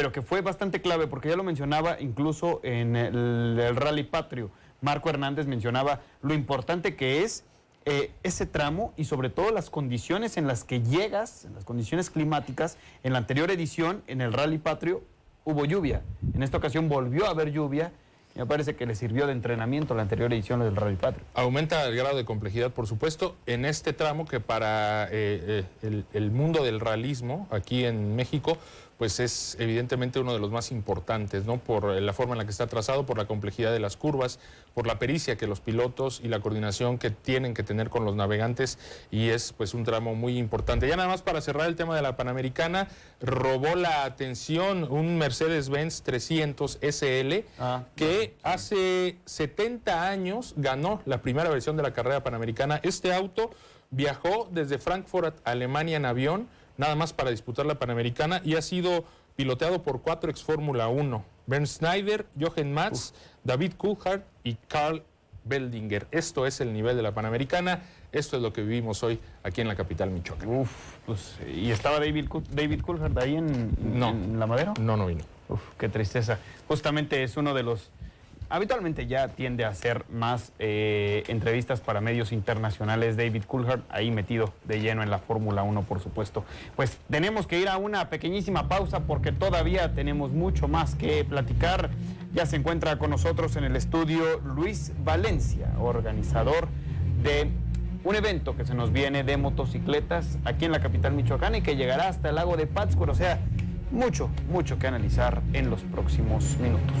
pero que fue bastante clave, porque ya lo mencionaba incluso en el Rally Patrio. Marco Hernández mencionaba lo importante que es eh, ese tramo y sobre todo las condiciones en las que llegas, en las condiciones climáticas. En la anterior edición, en el Rally Patrio, hubo lluvia. En esta ocasión volvió a haber lluvia. Me parece que le sirvió de entrenamiento la anterior edición del Rally Patrio. Aumenta el grado de complejidad, por supuesto, en este tramo que para eh, eh, el, mundo del realismo aquí en México pues es evidentemente uno de los más importantes, ¿no? Por la forma en la que está trazado, por la complejidad de las curvas, por la pericia que los pilotos y la coordinación que tienen que tener con los navegantes y es pues un tramo muy importante. Ya nada más para cerrar el tema de la Panamericana, robó la atención un Mercedes-Benz 300 SL ah, que hace 70 años ganó la primera versión de la carrera panamericana. Este auto viajó desde Frankfurt Alemania en avión nada más para disputar la Panamericana y ha sido piloteado por cuatro ex Fórmula 1, Bernd Schneider, Jochen Matz, David Coulthard y Carl Beldinger. Esto es el nivel de la Panamericana, esto es lo que vivimos hoy aquí en la capital Michoacán. Uf, pues, ¿y estaba David, David Coulthard ahí en, en La Madera? No, no vino. Uf, qué tristeza. Justamente es uno de los Habitualmente ya tiende a hacer más eh, entrevistas para medios internacionales. David Coulthard, ahí metido de lleno en la Fórmula 1, por supuesto. Pues tenemos que ir a una pequeñísima pausa porque todavía tenemos mucho más que platicar. Ya se encuentra con nosotros en el estudio Luis Valencia, organizador de un evento que se nos viene de motocicletas aquí en la capital michoacana y que llegará hasta el lago de Pátzcuaro. O sea, mucho, mucho que analizar en los próximos minutos.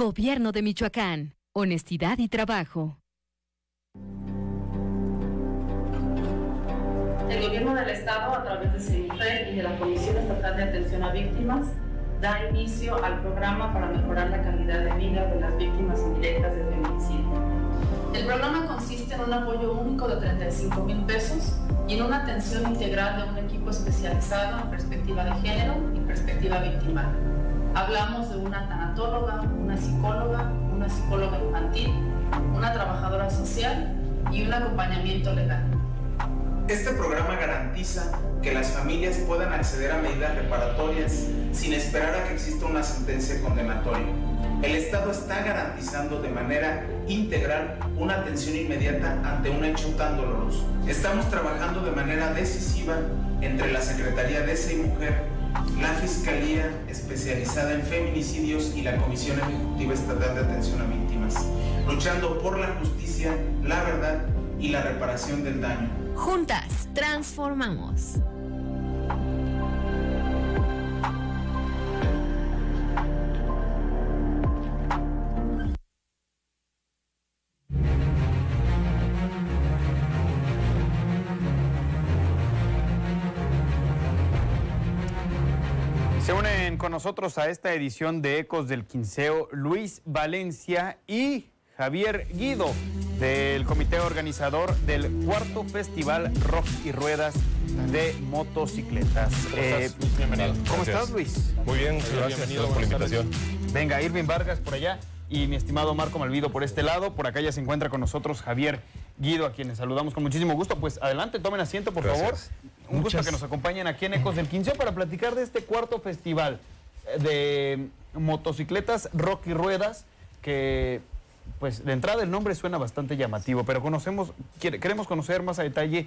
Gobierno de Michoacán. Honestidad y trabajo. El Gobierno del Estado, a través de CENIFE y de la Comisión Estatal de Atención a Víctimas, da inicio al programa para mejorar la calidad de vida de las víctimas indirectas de feminicidio. El programa consiste en un apoyo único de 35 mil pesos y en una atención integral de un equipo especializado en perspectiva de género y perspectiva victimal Hablamos de una tanatóloga, una psicóloga, una psicóloga infantil, una trabajadora social y un acompañamiento legal. Este programa garantiza que las familias puedan acceder a medidas reparatorias sin esperar a que exista una sentencia condenatoria. El Estado está garantizando de manera integral una atención inmediata ante un hecho tan doloroso. Estamos trabajando de manera decisiva entre la Secretaría de Esa y Mujer la Fiscalía especializada en feminicidios y la Comisión Ejecutiva Estatal de Atención a Víctimas, luchando por la justicia, la verdad y la reparación del daño. Juntas, transformamos. Con nosotros a esta edición de Ecos del Quinceo Luis Valencia y Javier Guido del comité organizador del cuarto Festival Rock y Ruedas de Motocicletas. ¿Cómo, estás? Eh, Bienvenido. ¿Cómo estás, Luis? Muy bien, gracias por la invitación. Venga, Irving Vargas por allá y mi estimado Marco Malvido por este lado. Por acá ya se encuentra con nosotros Javier Guido, a quienes saludamos con muchísimo gusto. Pues adelante, tomen asiento, por favor. Un gusto que nos acompañen aquí en Ecos del Quinceo para platicar de este cuarto festival de motocicletas rock y ruedas que pues de entrada el nombre suena bastante llamativo, pero conocemos, queremos conocer más a detalle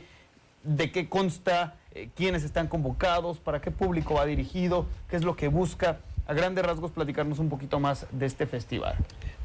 de qué consta, eh, quiénes están convocados, para qué público va dirigido, qué es lo que busca. A grandes rasgos, platicarnos un poquito más de este festival.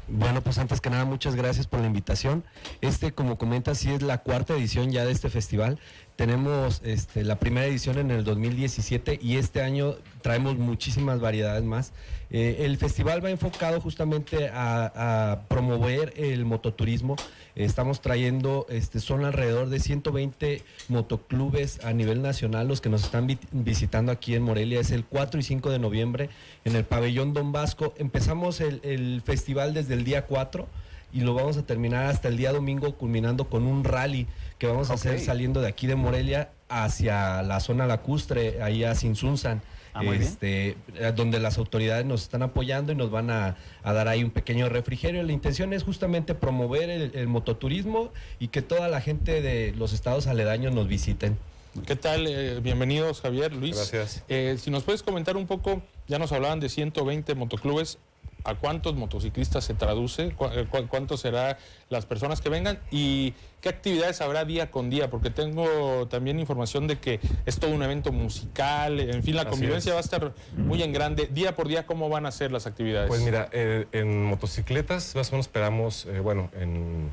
Bueno, pues antes que nada, muchas gracias por la invitación. Este, como comenta, sí es la cuarta edición ya de este festival. Tenemos este, la primera edición en el 2017 y este año traemos muchísimas variedades más. Eh, el festival va enfocado justamente a, promover el mototurismo. Estamos trayendo, este, son alrededor de 120 motoclubes a nivel nacional los que nos están visitando aquí en Morelia. Es el 4 y 5 de noviembre en el pabellón Don Vasco. Empezamos el, el festival desde el día 4 y lo vamos a terminar hasta el día domingo culminando con un rally que vamos a hacer saliendo de aquí de Morelia hacia la zona lacustre, ahí a Sinsunzan. Ah, este, eh, donde las autoridades nos están apoyando y nos van a, dar ahí un pequeño refrigerio. La intención es justamente promover el, mototurismo y que toda la gente de los estados aledaños nos visiten. ¿Qué tal? Eh, bienvenidos, Javier, Luis. Gracias. Eh, si nos puedes comentar un poco, ya nos hablaban de 120 motoclubes, a cuántos motociclistas se traduce, eh, cuántos serán las personas que vengan y qué actividades habrá día con día, porque tengo también información de que es todo un evento musical, en fin, la convivencia va a estar muy en grande. Día por día, ¿cómo van a ser las actividades? Pues mira, eh, en motocicletas más o menos esperamos, eh, bueno, en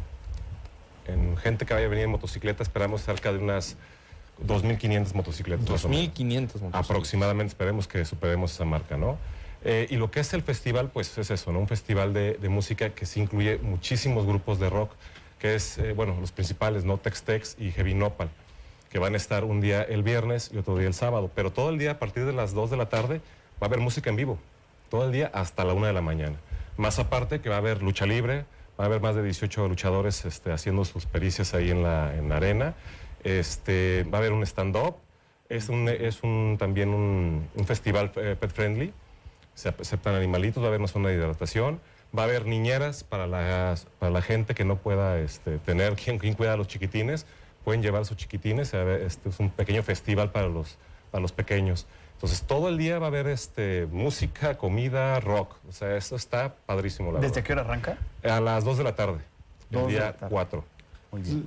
gente que vaya a venir en motocicleta, esperamos cerca de unas 2.500 motocicletas. 2.500 motocicletas. Aproximadamente, esperemos que superemos esa marca, ¿no? Eh, y lo que es el festival, pues es eso, ¿no? Un festival de, música que sí incluye muchísimos grupos de rock, que es, eh, bueno, los principales, ¿no? Tex-Tex y Heavy Nopal, que van a estar un día el viernes y otro día el sábado. Pero todo el día, a partir de las 2 de la tarde, va a haber música en vivo. Todo el día hasta la 1 de la mañana. Más aparte que va a haber lucha libre, va a haber más de 18 luchadores este, haciendo sus pericias ahí en la, en la arena. Este, va a haber un stand-up. Es, un, es un, también un, un festival eh, pet friendly se aceptan animalitos, va a haber una zona de hidratación, va a haber niñeras para, para la gente que no pueda este, tener quien, quien cuida a los chiquitines, pueden llevar sus chiquitines, este es un pequeño festival para los, para los pequeños. Entonces todo el día va a haber este, música, comida, rock. O sea, esto está padrísimo. La ¿Desde qué hora arranca? A las 2 de la tarde, el día 4.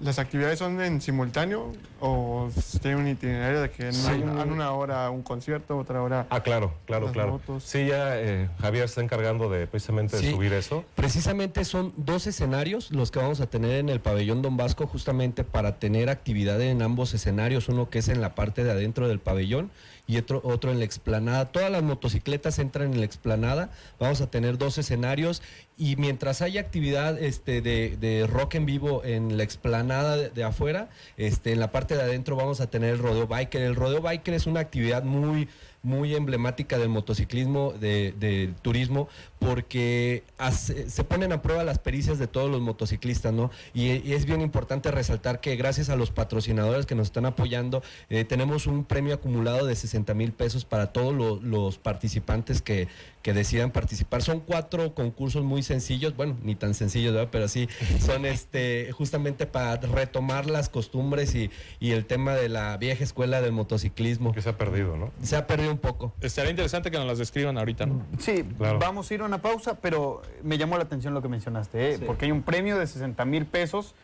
¿Las actividades son en simultáneo o tiene un itinerario de que en una hora un concierto, otra hora... Ah, claro, claro, claro. Sí, ya eh, Javier está encargando de precisamente de subir eso. Precisamente son dos escenarios los que vamos a tener en el pabellón Don Vasco justamente para tener actividad en ambos escenarios, uno que es en la parte de adentro del pabellón y otro, otro en la explanada. Todas las motocicletas entran en la explanada. Vamos a tener dos escenarios y mientras haya actividad este, de, rock en vivo en la explanada de, afuera, este, en la parte de adentro vamos a tener el rodeo biker. El rodeo biker es una actividad muy muy emblemática del motociclismo, de, turismo, porque se ponen a prueba las pericias de todos los motociclistas, ¿no? Y, es bien importante resaltar que gracias a los patrocinadores que nos están apoyando, eh, tenemos un premio acumulado de 60 mil pesos para todos los participantes que, que decidan participar. Son cuatro concursos muy sencillos, bueno, ni tan sencillos, ¿verdad? pero sí son este justamente para retomar las costumbres y, y, el tema de la vieja escuela del motociclismo. Que se ha perdido, ¿no? Se ha perdido un poco. Estaría interesante que nos las describan ahorita, ¿no? Sí, vamos a ir a una pausa, pero me llamó la atención lo que mencionaste, ¿eh? porque hay un premio de 60 mil pesos.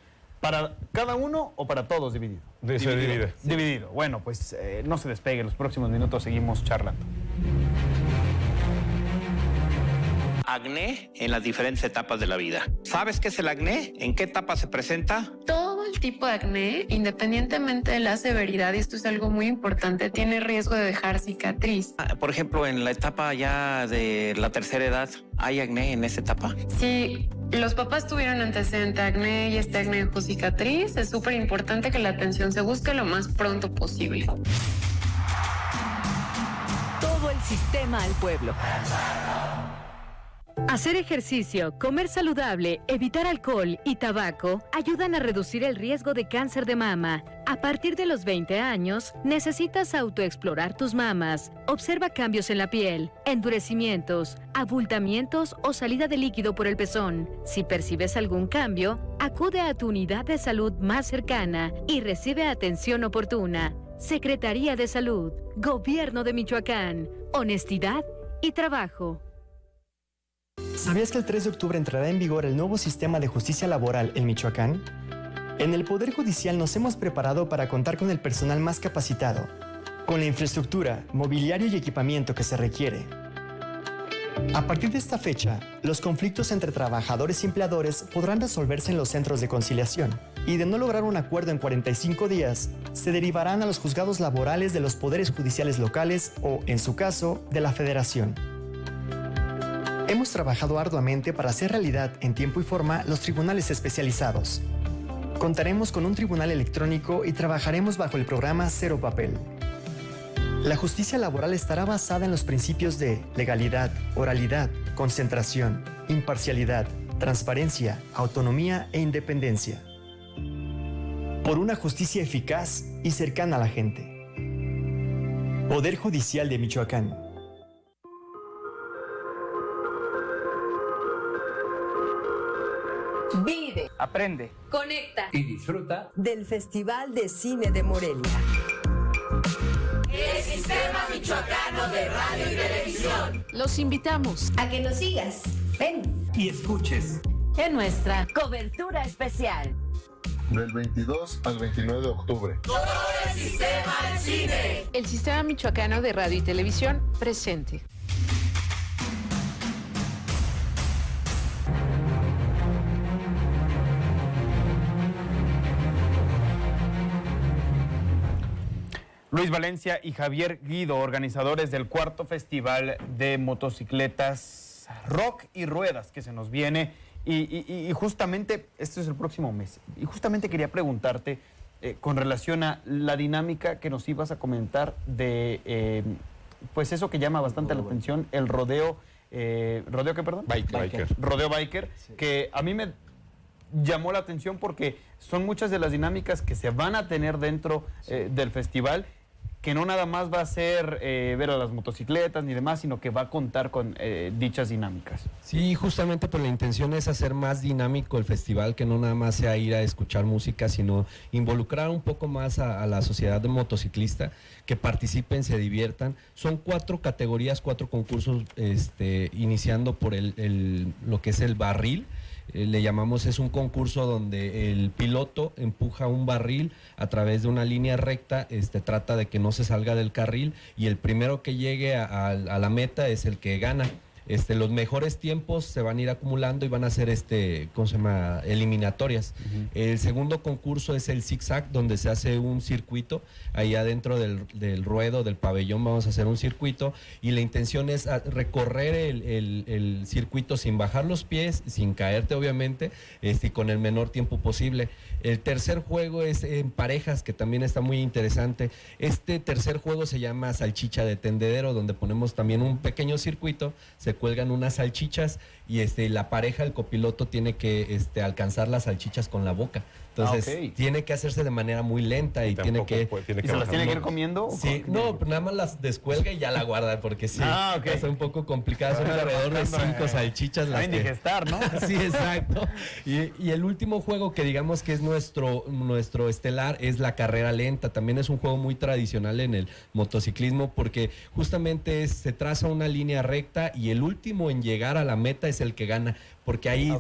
¿Para cada uno o para todos dividido? dividido. Dividido. Bueno, pues eh, no se despegue, en los próximos minutos seguimos charlando acné en las diferentes etapas de la vida. ¿Sabes qué es el acné? ¿En qué etapa se presenta? Todo el tipo de acné, independientemente de la severidad, y esto es algo muy importante, tiene riesgo de dejar cicatriz. Ah, por ejemplo, en la etapa ya de la tercera edad, ¿hay acné en esa etapa? Si los papás tuvieron antecedente acné y este acné dejó cicatriz, es súper importante que la atención se busque lo más pronto posible. Todo el sistema al pueblo. Hacer ejercicio, comer saludable, evitar alcohol y tabaco ayudan a reducir el riesgo de cáncer de mama. A partir de los 20 años, necesitas autoexplorar tus mamas. Observa cambios en la piel, endurecimientos, abultamientos o salida de líquido por el pezón. Si percibes algún cambio, acude a tu unidad de salud más cercana y recibe atención oportuna. Secretaría de Salud, Gobierno de Michoacán, Honestidad y Trabajo. ¿Sabías que el 3 de octubre entrará en vigor el nuevo sistema de justicia laboral en Michoacán? En el Poder Judicial nos hemos preparado para contar con el personal más capacitado, con la infraestructura, mobiliario y equipamiento que se requiere. A partir de esta fecha, los conflictos entre trabajadores y empleadores podrán resolverse en los centros de conciliación y de no lograr un acuerdo en 45 días, se derivarán a los juzgados laborales de los poderes judiciales locales o, en su caso, de la federación. Hemos trabajado arduamente para hacer realidad en tiempo y forma los tribunales especializados. Contaremos con un tribunal electrónico y trabajaremos bajo el programa Cero Papel. La justicia laboral estará basada en los principios de legalidad, oralidad, concentración, imparcialidad, transparencia, autonomía e independencia. Por una justicia eficaz y cercana a la gente. Poder Judicial de Michoacán. Vive, aprende, conecta y disfruta del Festival de Cine de Morelia. El Sistema Michoacano de Radio y Televisión. Los invitamos a que nos sigas. Ven y escuches en nuestra cobertura especial. Del 22 al 29 de octubre. Todo el sistema del cine. El Sistema Michoacano de Radio y Televisión presente. Luis Valencia y Javier Guido, organizadores del cuarto festival de motocicletas Rock y Ruedas que se nos viene. Y, justamente, este es el próximo mes. Y justamente quería preguntarte eh, con relación a la dinámica que nos ibas a comentar de, eh, pues eso que llama bastante la atención, el rodeo. Eh, ¿Rodeo qué, perdón? Biker. Rodeo Biker, que a mí me llamó la atención porque son muchas de las dinámicas que se van a tener dentro del festival que no nada más va a ser eh, ver a las motocicletas ni demás, sino que va a contar con eh, dichas dinámicas. Sí, justamente por la intención es hacer más dinámico el festival, que no nada más sea ir a escuchar música, sino involucrar un poco más a, la sociedad de motociclista, que participen, se diviertan. Son cuatro categorías, cuatro concursos, este, iniciando por el, lo que es el barril le llamamos, es un concurso donde el piloto empuja un barril a través de una línea recta, este, trata de que no se salga del carril y el primero que llegue a la meta es el que gana. Este, los mejores tiempos se van a ir acumulando y van a ser este, ¿cómo se llama? eliminatorias. El segundo concurso es el zigzag, donde se hace un circuito. Ahí adentro del, ruedo, del pabellón, vamos a hacer un circuito. Y la intención es recorrer el, circuito sin bajar los pies, sin caerte, obviamente, este, y con el menor tiempo posible. El tercer juego es en parejas, que también está muy interesante. Este tercer juego se llama Salchicha de Tendedero, donde ponemos también un pequeño circuito. Se cuelgan unas salchichas y este, la pareja, el copiloto, tiene que este, alcanzar las salchichas con la boca. Entonces, ah, tiene que hacerse de manera muy lenta y, tiene que... ¿Y se las tiene que ir comiendo? Sí, no, nada más las descuelga y ya la guarda, porque sí, ah, es un poco complicado. Son alrededor de cinco salchichas. Las que... digestar, ¿no? sí, exacto. Y, el último juego que digamos que es nuestro, nuestro estelar es la carrera lenta. También es un juego muy tradicional en el motociclismo porque justamente se traza una línea recta y el último en llegar a la meta es el que gana porque ahí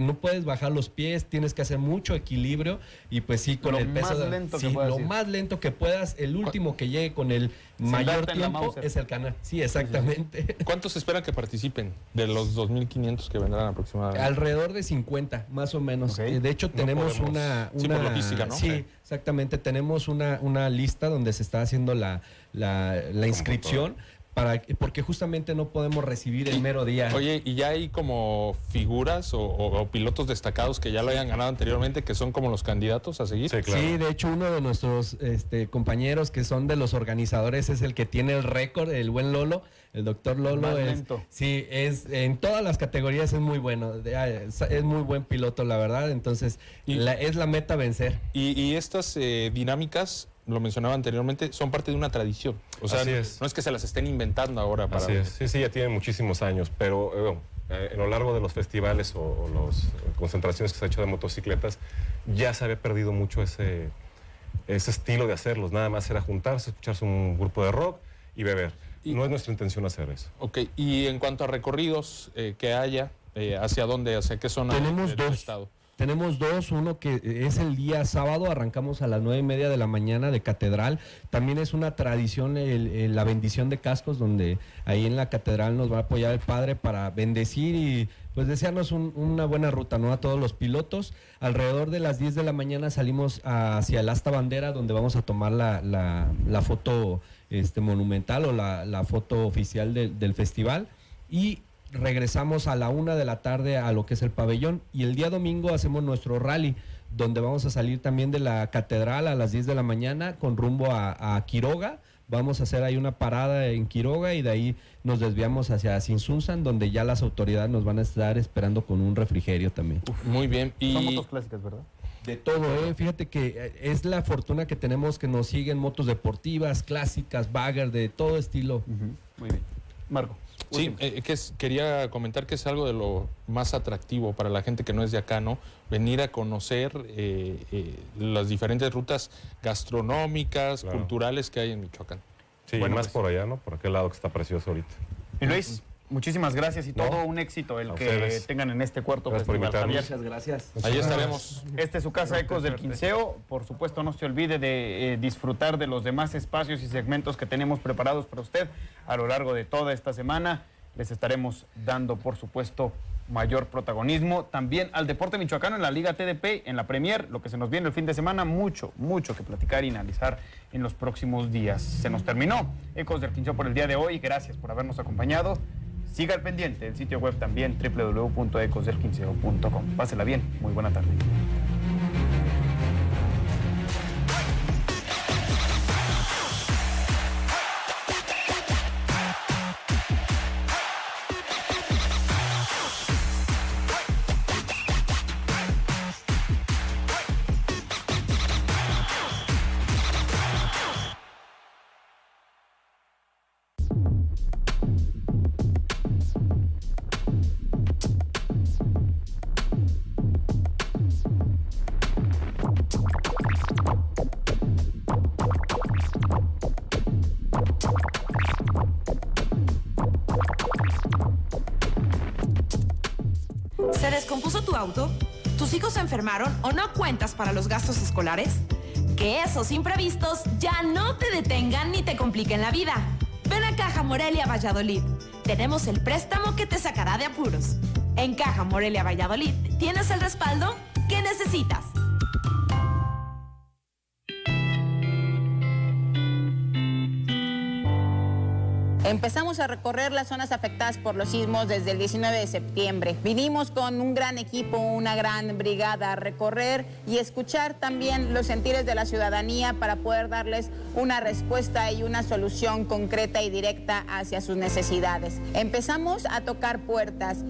no puedes bajar los pies, tienes que hacer mucho equilibrio y pues sí, con el peso... Más lento que lo más lento que puedas, el último que llegue con el mayor tiempo es el canal. Sí, exactamente. ¿Cuántos esperan que participen de los 2.500 que vendrán aproximadamente? Alrededor de 50, más o menos. Eh, de hecho, tenemos una, una... logística, ¿no? Sí, exactamente. Tenemos una, una lista donde se está haciendo la, la, la inscripción para porque justamente no podemos recibir el mero día. Oye, ¿y ya hay como figuras o, pilotos destacados que ya lo hayan ganado anteriormente que son como los candidatos a seguir? Sí, de hecho uno de nuestros este, compañeros que son de los organizadores es el que tiene el récord, el buen Lolo, el doctor Lolo. Es, sí, es en todas las categorías es muy bueno, ah, es, muy buen piloto la verdad, entonces es la meta vencer. Y, estas eh, dinámicas lo mencionaba anteriormente, son parte de una tradición. O sea, no es que se las estén inventando ahora para... Así es. Sí, sí, ya tienen muchísimos años, pero eh, eh, en lo largo de los festivales o, las concentraciones que se ha hecho de motocicletas, ya se había perdido mucho ese, ese estilo de hacerlos. Nada más era juntarse, escucharse un grupo de rock y beber. Y, no es nuestra intención hacer eso. Ok, y en cuanto a recorridos eh, que haya, ¿hacia dónde, hacia qué zona Tenemos del dos. estado? Tenemos dos, uno que es el día sábado, arrancamos a las nueve y media de la mañana de catedral. También es una tradición la bendición de cascos, donde ahí en la catedral nos va a apoyar el Padre para bendecir y pues desearnos una buena ruta ¿no? a todos los pilotos. Alrededor de las 10 de la mañana salimos hacia el asta bandera, donde vamos a tomar la, foto este, monumental o la foto oficial del festival. Y regresamos a la una de la tarde a lo que es el pabellón y el día domingo hacemos nuestro rally donde vamos a salir también de la catedral a las 10 de la mañana con rumbo a, Quiroga. Vamos a hacer ahí una parada en Quiroga y de ahí nos desviamos hacia Sinsunzan, donde ya las autoridades nos van a estar esperando con un refrigerio también. muy bien. Y... Son motos clásicas, ¿verdad? De todo, ¿eh? Fíjate que eh, es la fortuna que tenemos que nos siguen motos deportivas, clásicas, bagger, de todo estilo. Muy bien. Marco. Sí, eh, que quería comentar que es algo de lo más atractivo para la gente que no es de acá, ¿no? Venir a conocer eh, eh, las diferentes rutas gastronómicas, culturales que hay en Michoacán. Sí, más pues por allá, ¿no? Por aquel lado que está precioso ahorita. Y Luis, Muchísimas gracias y todo un éxito el que tengan en este cuarto festival. Muchas gracias. Ahí estaremos. Este es su casa Ecos del Quinceo. Por supuesto, no se olvide de eh, disfrutar de los demás espacios y segmentos que tenemos preparados para usted a lo largo de toda esta semana. Les estaremos dando, por supuesto, mayor protagonismo también al deporte michoacano en la Liga TDP, en la Premier, lo que se nos viene el fin de semana, mucho, mucho que platicar y analizar en los próximos días. Se nos terminó Ecos del Quincho por el día de hoy, gracias por habernos acompañado. Siga al pendiente, el sitio web también www.ecosdelquinceo.com. Pásela bien, muy buena tarde. O no cuentas para los gastos escolares? Que esos imprevistos ya no te detengan ni te compliquen la vida. Ven a Caja Morelia Valladolid. Tenemos el préstamo que te sacará de apuros. En Caja Morelia Valladolid tienes el respaldo que necesitas. Empezamos a recorrer las zonas afectadas por los sismos desde el 19 de septiembre. Vinimos con un gran equipo, una gran brigada a recorrer y escuchar también los sentires de la ciudadanía para poder darles una respuesta y una solución concreta y directa hacia sus necesidades. Empezamos a tocar puertas.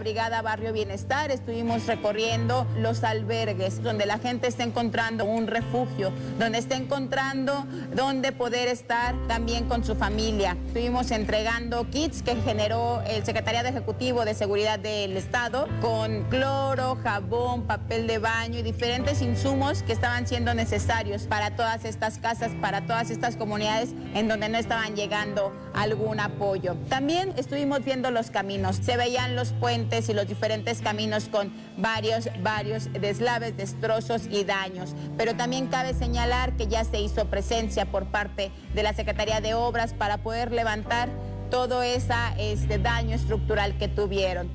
Brigada Barrio Bienestar estuvimos recorriendo los albergues donde la gente está encontrando un refugio, donde está encontrando donde poder estar también con su familia. Estuvimos entregando kits que generó el Secretariado Ejecutivo de Seguridad del Estado con cloro, jabón, papel de baño y diferentes insumos que estaban siendo necesarios para todas estas casas, para todas estas comunidades en donde no estaban llegando algún apoyo. También estuvimos viendo los caminos. Se veían los puentes y los diferentes caminos con varios, varios deslaves, destrozos y daños. Pero también cabe señalar que ya se hizo presencia por parte de la Secretaría de Obras para poder levantar todo ese este, daño estructural que tuvieron.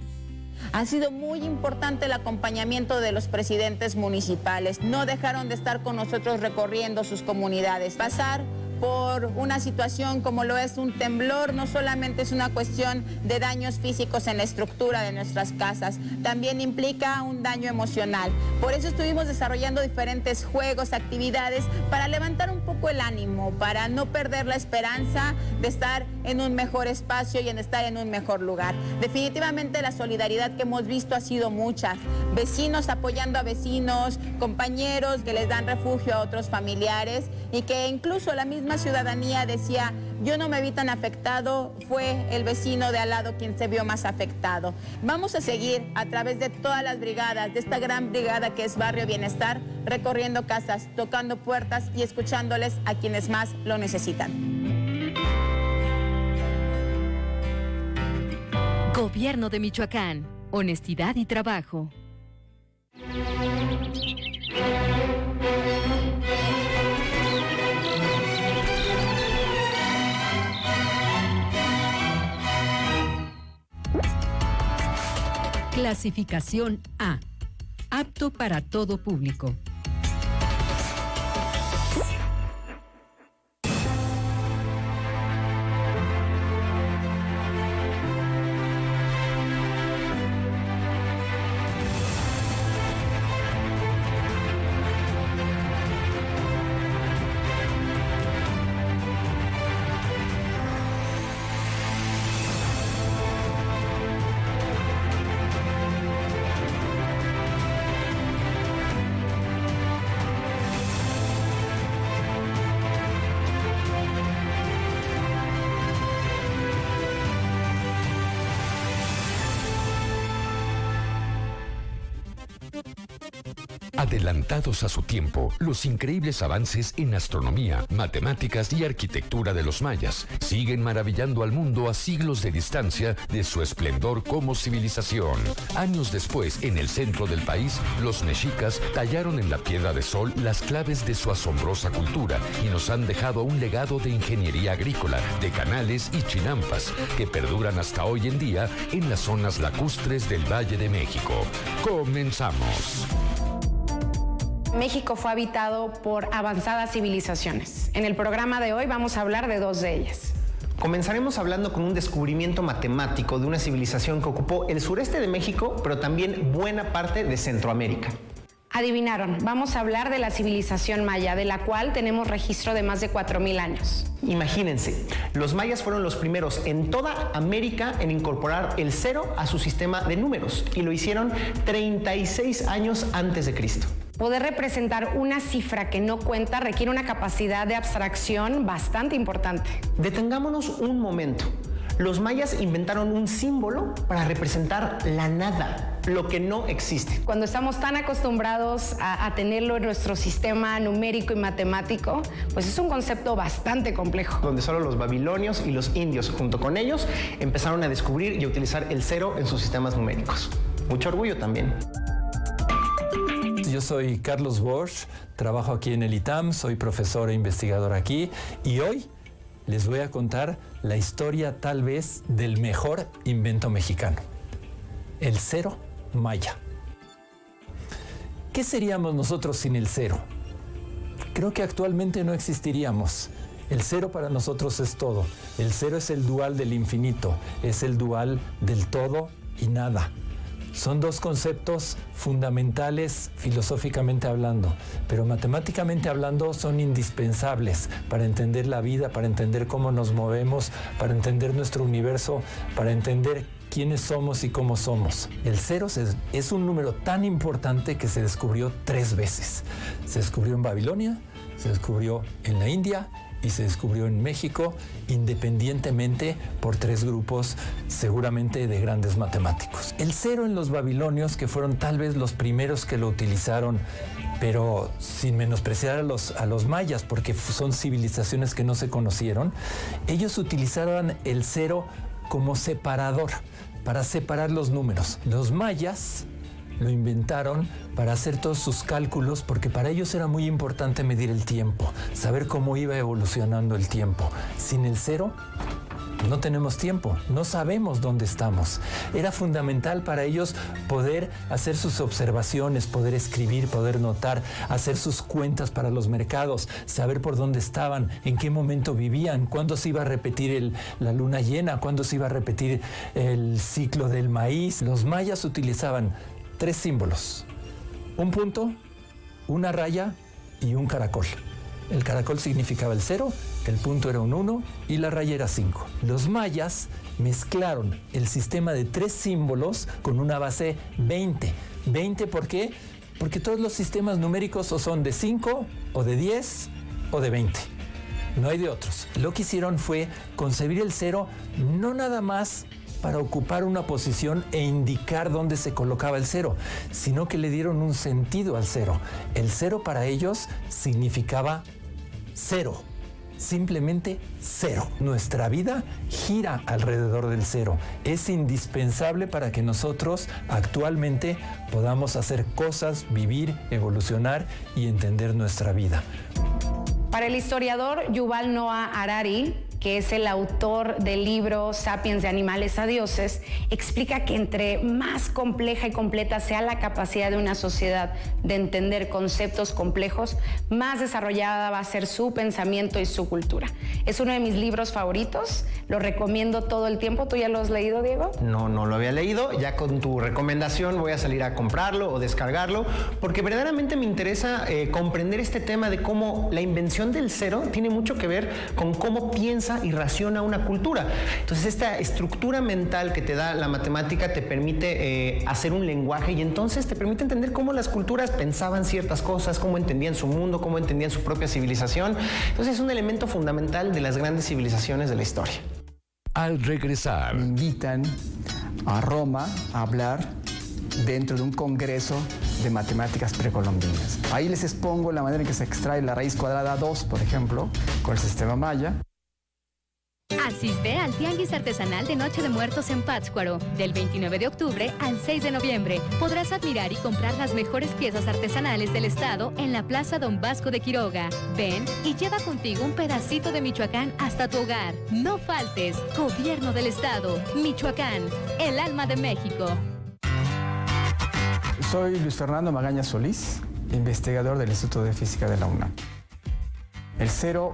Ha sido muy importante el acompañamiento de los presidentes municipales. No dejaron de estar con nosotros recorriendo sus comunidades. Pasar por una situación como lo es un temblor, no solamente es una cuestión de daños físicos en la estructura de nuestras casas, también implica un daño emocional. Por eso estuvimos desarrollando diferentes juegos, actividades para levantar un poco el ánimo, para no perder la esperanza de estar en un mejor espacio y en estar en un mejor lugar. Definitivamente la solidaridad que hemos visto ha sido mucha. Vecinos apoyando a vecinos, compañeros que les dan refugio a otros familiares y que incluso la misma ciudadanía decía, yo no me vi tan afectado, fue el vecino de al lado quien se vio más afectado. Vamos a seguir a través de todas las brigadas, de esta gran brigada que es Barrio Bienestar, recorriendo casas, tocando puertas y escuchándoles a quienes más lo necesitan. Gobierno de Michoacán, honestidad y trabajo. Clasificación A. Apto para todo público. A su tiempo, los increíbles avances en astronomía, matemáticas y arquitectura de los mayas siguen maravillando al mundo a siglos de distancia de su esplendor como civilización. Años después, en el centro del país, los mexicas tallaron en la piedra de sol las claves de su asombrosa cultura y nos han dejado un legado de ingeniería agrícola, de canales y chinampas que perduran hasta hoy en día en las zonas lacustres del Valle de México. Comenzamos. México fue habitado por avanzadas civilizaciones. En el programa de hoy vamos a hablar de dos de ellas. Comenzaremos hablando con un descubrimiento matemático de una civilización que ocupó el sureste de México, pero también buena parte de Centroamérica. Adivinaron, vamos a hablar de la civilización maya, de la cual tenemos registro de más de 4.000 años. Imagínense, los mayas fueron los primeros en toda América en incorporar el cero a su sistema de números y lo hicieron 36 años antes de Cristo. Poder representar una cifra que no cuenta requiere una capacidad de abstracción bastante importante. Detengámonos un momento. Los mayas inventaron un símbolo para representar la nada, lo que no existe. Cuando estamos tan acostumbrados a, tenerlo en nuestro sistema numérico y matemático, pues es un concepto bastante complejo. Donde solo los babilonios y los indios, junto con ellos, empezaron a descubrir y a utilizar el cero en sus sistemas numéricos. Mucho orgullo también. Yo soy Carlos Bosch, trabajo aquí en el ITAM, soy profesor e investigador aquí y hoy les voy a contar la historia tal vez del mejor invento mexicano, el cero maya. ¿Qué seríamos nosotros sin el cero? Creo que actualmente no existiríamos. El cero para nosotros es todo. El cero es el dual del infinito, es el dual del todo y nada. Son dos conceptos fundamentales filosóficamente hablando, pero matemáticamente hablando son indispensables para entender la vida, para entender cómo nos movemos, para entender nuestro universo, para entender quiénes somos y cómo somos. El cero es un número tan importante que se descubrió tres veces. Se descubrió en Babilonia, se descubrió en la India y se descubrió en México independientemente por tres grupos seguramente de grandes matemáticos. El cero en los babilonios, que fueron tal vez los primeros que lo utilizaron, pero sin menospreciar a los, a los mayas, porque son civilizaciones que no se conocieron, ellos utilizaron el cero como separador, para separar los números. Los mayas lo inventaron para hacer todos sus cálculos porque para ellos era muy importante medir el tiempo, saber cómo iba evolucionando el tiempo. Sin el cero, no tenemos tiempo, no sabemos dónde estamos. Era fundamental para ellos poder hacer sus observaciones, poder escribir, poder notar, hacer sus cuentas para los mercados, saber por dónde estaban, en qué momento vivían, cuándo se iba a repetir la luna llena, cuándo se iba a repetir el ciclo del maíz. Los mayas utilizaban tres símbolos. Un punto, una raya y un caracol. El caracol significaba el cero, el punto era un 1 y la raya era 5. Los mayas mezclaron el sistema de tres símbolos con una base 20. ¿20 por qué? Porque todos los sistemas numéricos son de 5 o de 10 o de 20. No hay de otros. Lo que hicieron fue concebir el cero no nada más para ocupar una posición e indicar dónde se colocaba el cero, sino que le dieron un sentido al cero. El cero para ellos significaba cero, simplemente cero. Nuestra vida gira alrededor del cero. Es indispensable para que nosotros actualmente podamos hacer cosas, vivir, evolucionar y entender nuestra vida. Para el historiador Yuval Noah Harari, que es el autor del libro Sapiens de Animales a Dioses, explica que entre más compleja y completa sea la capacidad de una sociedad de entender conceptos complejos, más desarrollada va a ser su pensamiento y su cultura. Es uno de mis libros favoritos, lo recomiendo todo el tiempo. ¿Tú ya lo has leído, Diego? No, no lo había leído. Ya con tu recomendación voy a salir a comprarlo o descargarlo, porque verdaderamente me interesa eh, comprender este tema de cómo la invención del cero tiene mucho que ver con cómo piensa y raciona una cultura. Entonces esta estructura mental que te da la matemática te permite eh, hacer un lenguaje y entonces te permite entender cómo las culturas pensaban ciertas cosas, cómo entendían su mundo, cómo entendían su propia civilización. Entonces es un elemento fundamental de las grandes civilizaciones de la historia. Al regresar. Me invitan a Roma a hablar dentro de un congreso de matemáticas precolombinas. Ahí les expongo la manera en que se extrae la raíz cuadrada 2, por ejemplo, con el sistema maya. Asiste al Tianguis Artesanal de Noche de Muertos en Pátzcuaro. Del 29 de octubre al 6 de noviembre podrás admirar y comprar las mejores piezas artesanales del estado en la Plaza Don Vasco de Quiroga. Ven y lleva contigo un pedacito de Michoacán hasta tu hogar. No faltes. Gobierno del Estado. Michoacán. El alma de México. Soy Luis Fernando Magaña Solís, investigador del Instituto de Física de la UNAM. El cero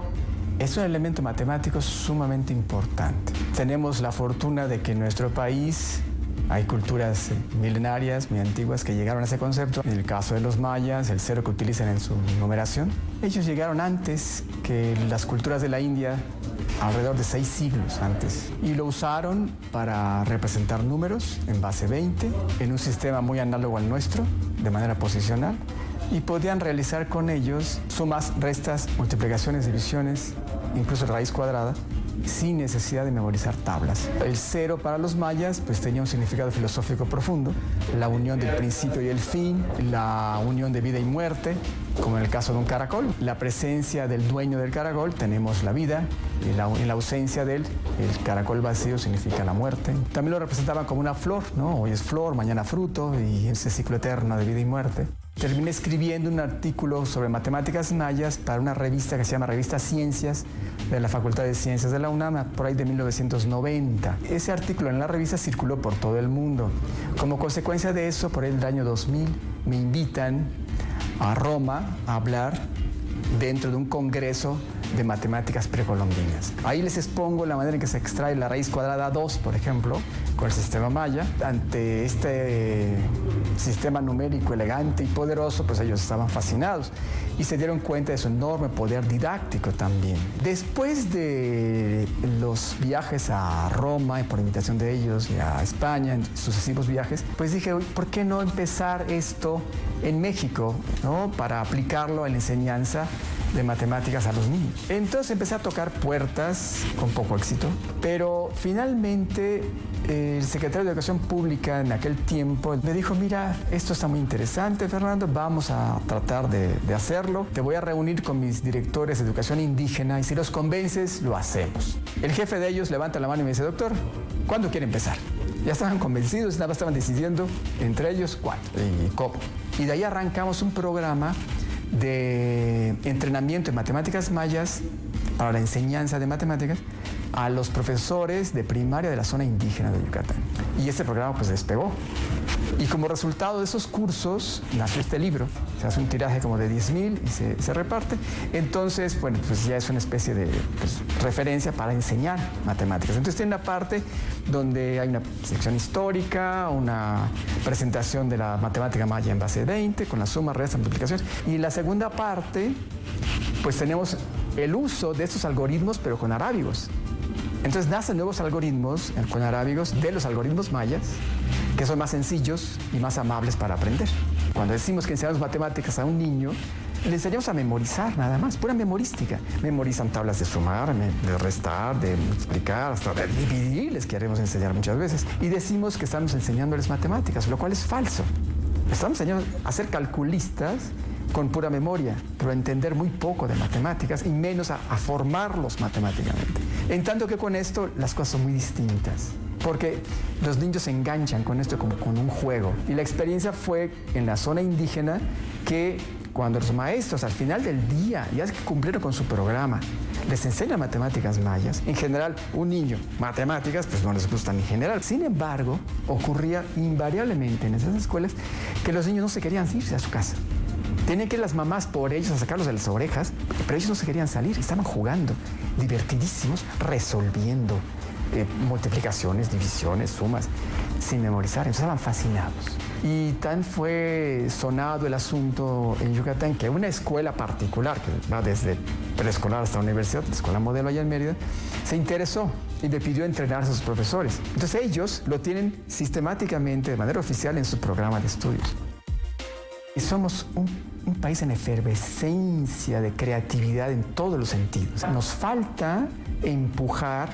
es un elemento matemático sumamente importante. Tenemos la fortuna de que en nuestro país hay culturas milenarias, muy antiguas, que llegaron a ese concepto. En el caso de los mayas, el cero que utilizan en su numeración, ellos llegaron antes que las culturas de la India, alrededor de seis siglos antes, y lo usaron para representar números en base 20, en un sistema muy análogo al nuestro, de manera posicional, y podían realizar con ellos sumas, restas, multiplicaciones, divisiones, incluso raíz cuadrada, sin necesidad de memorizar tablas. El cero para los mayas pues tenía un significado filosófico profundo, la unión del principio y el fin, la unión de vida y muerte, como en el caso de un caracol. La presencia del dueño del caracol tenemos la vida, y la, en la ausencia de él, el caracol vacío significa la muerte. También lo representaban como una flor. Hoy es flor, mañana fruto y ese ciclo eterno de vida y muerte. Terminé escribiendo un artículo sobre matemáticas mayas para una revista que se llama Revista Ciencias de la Facultad de Ciencias de la UNAM, por ahí de 1990. Ese artículo en la revista circuló por todo el mundo. Como consecuencia de eso, por el año 2000, me invitan a Roma a hablar dentro de un congreso de matemáticas precolombinas. Ahí les expongo la manera en que se extrae la raíz cuadrada 2, por ejemplo, con el sistema maya. Ante este sistema numérico elegante y poderoso, pues ellos estaban fascinados y se dieron cuenta de su enorme poder didáctico también. Después de los viajes a Roma, y por invitación de ellos, y a España, en sucesivos viajes, pues dije, ¿por qué no empezar esto en México, ¿no? para aplicarlo en la enseñanza de matemáticas a los niños. Entonces empecé a tocar puertas con poco éxito, pero finalmente el secretario de Educación Pública en aquel tiempo me dijo, mira, esto está muy interesante, Fernando, vamos a tratar de, hacerlo. Te voy a reunir con mis directores de educación indígena y si los convences, lo hacemos. El jefe de ellos levanta la mano y me dice, doctor, ¿cuándo quiere empezar? Ya estaban convencidos, nada estaban decidiendo entre ellos cuándo y cómo. Y de ahí arrancamos un programa de entrenamiento en matemáticas mayas para la enseñanza de matemáticas a los profesores de primaria de la zona indígena de Yucatán. Y este programa pues despegó. Y como resultado de esos cursos nació este libro. Se hace un tiraje como de 10.000 y se, reparte. Entonces, bueno, pues ya es una especie de pues, referencia para enseñar matemáticas. Entonces tiene una parte donde hay una sección histórica, una presentación de la matemática maya en base 20, con la suma, resta, multiplicaciones. Y la segunda parte, pues tenemos el uso de estos algoritmos, pero con arábigos. Entonces nacen nuevos algoritmos con arábigos de los algoritmos mayas, que son más sencillos y más amables para aprender. Cuando decimos que enseñamos matemáticas a un niño, le enseñamos a memorizar nada más, pura memorística. Memorizan tablas de sumar, de restar, de multiplicar, hasta de dividir, les queremos enseñar muchas veces. Y decimos que estamos enseñándoles matemáticas, lo cual es falso. Estamos enseñando a ser calculistas con pura memoria, pero a entender muy poco de matemáticas y menos a, formarlos matemáticamente. En tanto que con esto las cosas son muy distintas porque los niños se enganchan con esto como con un juego. Y la experiencia fue en la zona indígena que cuando los maestros al final del día, ya cumplieron con su programa, les enseñan matemáticas mayas, en general un niño, matemáticas, pues no les gustan en general. Sin embargo, ocurría invariablemente en esas escuelas que los niños no se querían irse a su casa. Tenían que ir las mamás por ellos a sacarlos de las orejas, pero ellos no se querían salir, estaban jugando, divertidísimos, resolviendo eh, multiplicaciones, divisiones, sumas, sin memorizar. Entonces estaban fascinados. Y tan fue sonado el asunto en Yucatán que una escuela particular, que va desde preescolar hasta la universidad, la escuela modelo allá en Mérida, se interesó y le pidió entrenar a sus profesores. Entonces ellos lo tienen sistemáticamente, de manera oficial, en su programa de estudios. Somos un, un país en efervescencia de creatividad en todos los sentidos. Nos falta empujar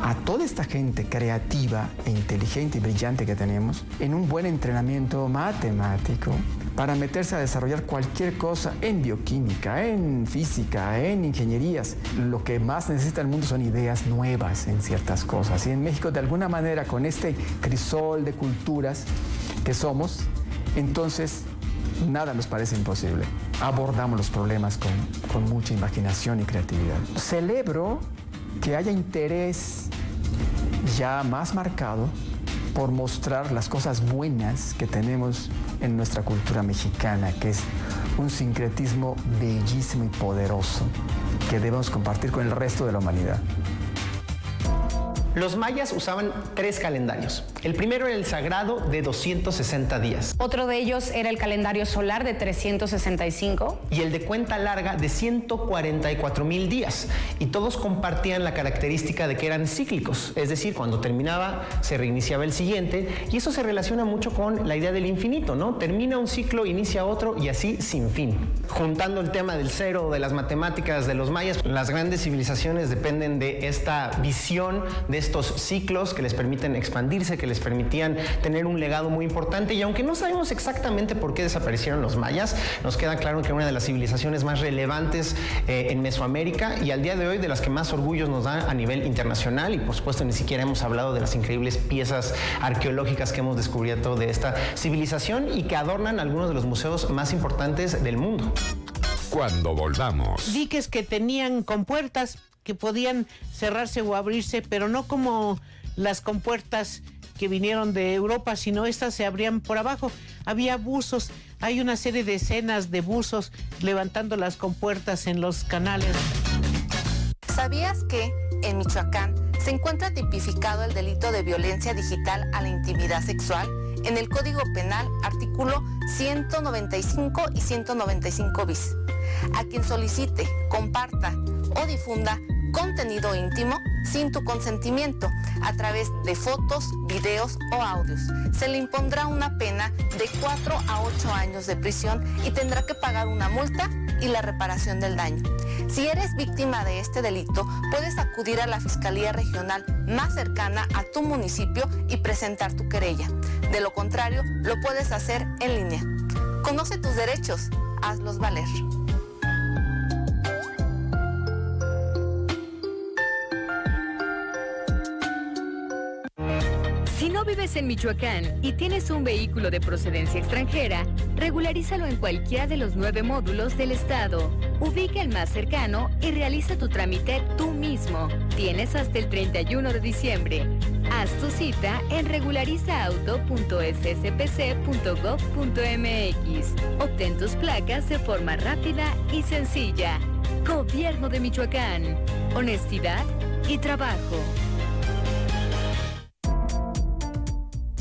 a toda esta gente creativa e inteligente y brillante que tenemos en un buen entrenamiento matemático para meterse a desarrollar cualquier cosa en bioquímica, en física, en ingenierías. Lo que más necesita el mundo son ideas nuevas en ciertas cosas. Y en México, de alguna manera, con este crisol de culturas que somos, entonces nada nos parece imposible. Abordamos los problemas con, con mucha imaginación y creatividad. Celebro que haya interés ya más marcado por mostrar las cosas buenas que tenemos en nuestra cultura mexicana, que es un sincretismo bellísimo y poderoso que debemos compartir con el resto de la humanidad. Los mayas usaban tres calendarios. El primero era el sagrado de 260 días. Otro de ellos era el calendario solar de 365. Y el de cuenta larga de 144 mil días. Y todos compartían la característica de que eran cíclicos. Es decir, cuando terminaba se reiniciaba el siguiente. Y eso se relaciona mucho con la idea del infinito, ¿no? Termina un ciclo, inicia otro y así sin fin. Juntando el tema del cero, de las matemáticas, de los mayas, las grandes civilizaciones dependen de esta visión de estos ciclos que les permiten expandirse, que les permitían tener un legado muy importante. Y aunque no sabemos exactamente por qué desaparecieron los mayas, nos queda claro que una de las civilizaciones más relevantes eh, en Mesoamérica y al día de hoy de las que más orgullos nos da a nivel internacional. Y por supuesto ni siquiera hemos hablado de las increíbles piezas arqueológicas que hemos descubierto de esta civilización y que adornan algunos de los museos más importantes del mundo. Cuando volvamos. Diques que tenían compuertas que podían cerrarse o abrirse, pero no como las compuertas que vinieron de Europa, sino estas se abrían por abajo. Había buzos, hay una serie de escenas de buzos levantando las compuertas en los canales. ¿Sabías que en Michoacán se encuentra tipificado el delito de violencia digital a la intimidad sexual? En el Código Penal, artículo 195 y 195 bis. A quien solicite, comparta o difunda contenido íntimo sin tu consentimiento a través de fotos, videos o audios. Se le impondrá una pena de 4 a 8 años de prisión y tendrá que pagar una multa y la reparación del daño. Si eres víctima de este delito, puedes acudir a la Fiscalía Regional más cercana a tu municipio y presentar tu querella. De lo contrario, lo puedes hacer en línea. Conoce tus derechos, hazlos valer. Vives en Michoacán y tienes un vehículo de procedencia extranjera, regularízalo en cualquiera de los nueve módulos del Estado. Ubica el más cercano y realiza tu trámite tú mismo. Tienes hasta el 31 de diciembre. Haz tu cita en regularizauto.sspc.gov.mx. Obtén tus placas de forma rápida y sencilla. Gobierno de Michoacán. Honestidad y trabajo.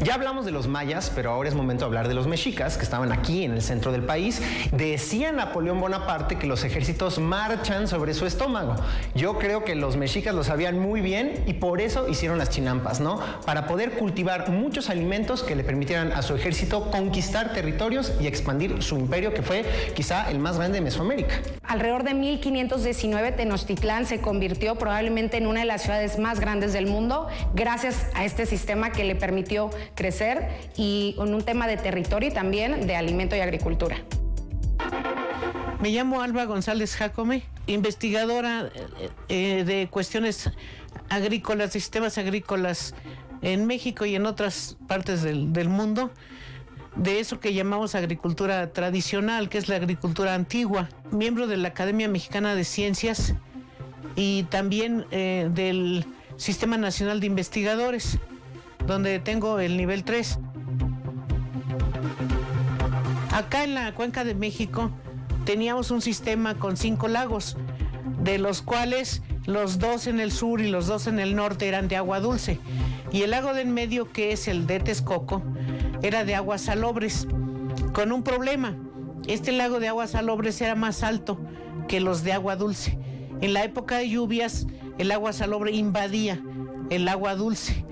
Ya hablamos de los mayas, pero ahora es momento de hablar de los mexicas, que estaban aquí en el centro del país. Decía Napoleón Bonaparte que los ejércitos marchan sobre su estómago. Yo creo que los mexicas lo sabían muy bien y por eso hicieron las chinampas, ¿no? Para poder cultivar muchos alimentos que le permitieran a su ejército conquistar territorios y expandir su imperio, que fue quizá el más grande de Mesoamérica. Alrededor de 1519, Tenochtitlán se convirtió probablemente en una de las ciudades más grandes del mundo, gracias a este sistema que le permitió crecer y en un tema de territorio y también de alimento y agricultura. Me llamo Alba González Jacome, investigadora eh, eh, de cuestiones agrícolas, de sistemas agrícolas en México y en otras partes del, mundo, de eso que llamamos agricultura tradicional, que es la agricultura antigua, miembro de la Academia Mexicana de Ciencias y también eh, del Sistema Nacional de Investigadores donde tengo el nivel 3. Acá en la cuenca de México teníamos un sistema con cinco lagos, de los cuales los dos en el sur y los dos en el norte eran de agua dulce. Y el lago del medio, que es el de Texcoco, era de aguas salobres, con un problema. Este lago de aguas salobres era más alto que los de agua dulce. En la época de lluvias, el agua salobre invadía el agua dulce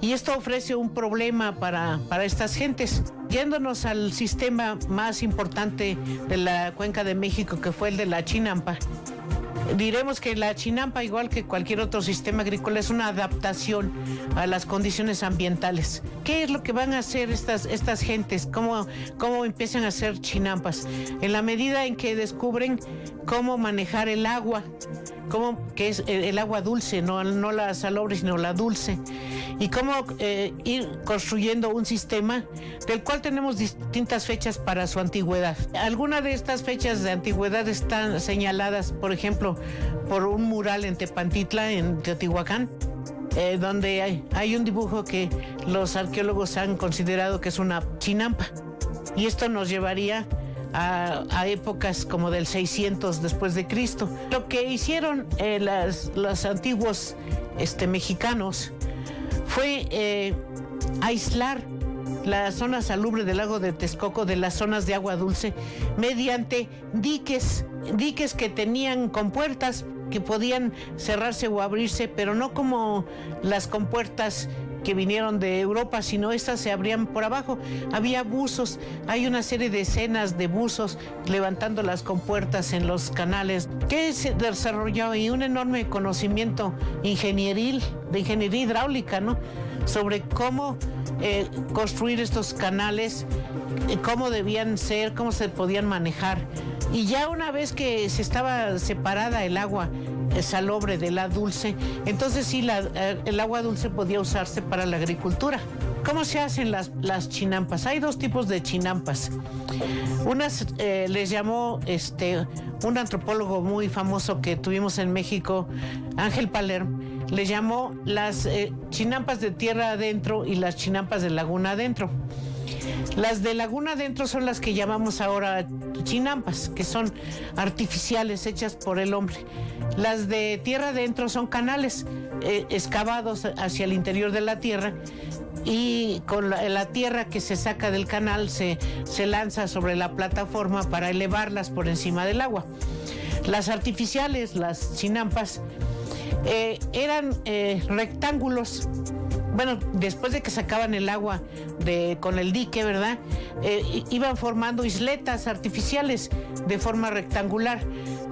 y esto ofrece un problema para, estas gentes. Yéndonos al sistema más importante de la cuenca de México, que fue el de la Chinampa, Diremos que la chinampa, igual que cualquier otro sistema agrícola, es una adaptación a las condiciones ambientales. ¿Qué es lo que van a hacer estas, estas gentes? ¿Cómo, ¿Cómo empiezan a hacer chinampas? En la medida en que descubren cómo manejar el agua, cómo, que es el, agua dulce, no, no la salobre, sino la dulce, y cómo eh, ir construyendo un sistema del cual tenemos distintas fechas para su antigüedad. Algunas de estas fechas de antigüedad están señaladas, por ejemplo, por un mural en Tepantitla, en Teotihuacán, eh, donde hay, hay un dibujo que los arqueólogos han considerado que es una chinampa. Y esto nos llevaría a, épocas como del 600 después de Cristo. Lo que hicieron eh, los antiguos este, mexicanos fue eh, aislar la zona salubre del lago de Texcoco de las zonas de agua dulce mediante diques, diques que tenían compuertas que podían cerrarse o abrirse, pero no como las compuertas que vinieron de Europa, sino estas se abrían por abajo. Había buzos, hay una serie de escenas de buzos levantando las compuertas en los canales, que se desarrolló y un enorme conocimiento ingenieril, de ingeniería hidráulica, ¿no? Sobre cómo eh, construir estos canales, eh, cómo debían ser, cómo se podían manejar. Y ya una vez que se estaba separada el agua salobre de la dulce, entonces sí, eh, el agua dulce podía usarse para la agricultura. ¿Cómo se hacen las, las chinampas? Hay dos tipos de chinampas. Unas eh, les llamó este, un antropólogo muy famoso que tuvimos en México, Ángel Paler, le llamó las eh, chinampas de tierra adentro y las chinampas de laguna adentro. Las de laguna adentro son las que llamamos ahora chinampas, que son artificiales hechas por el hombre. Las de tierra adentro son canales eh, excavados hacia el interior de la tierra y con la, tierra que se saca del canal se, se lanza sobre la plataforma para elevarlas por encima del agua. Las artificiales, las chinampas, eh, eran eh, rectángulos bueno, después de que sacaban el agua de, con el dique, ¿verdad? Eh, iban formando isletas artificiales de forma rectangular,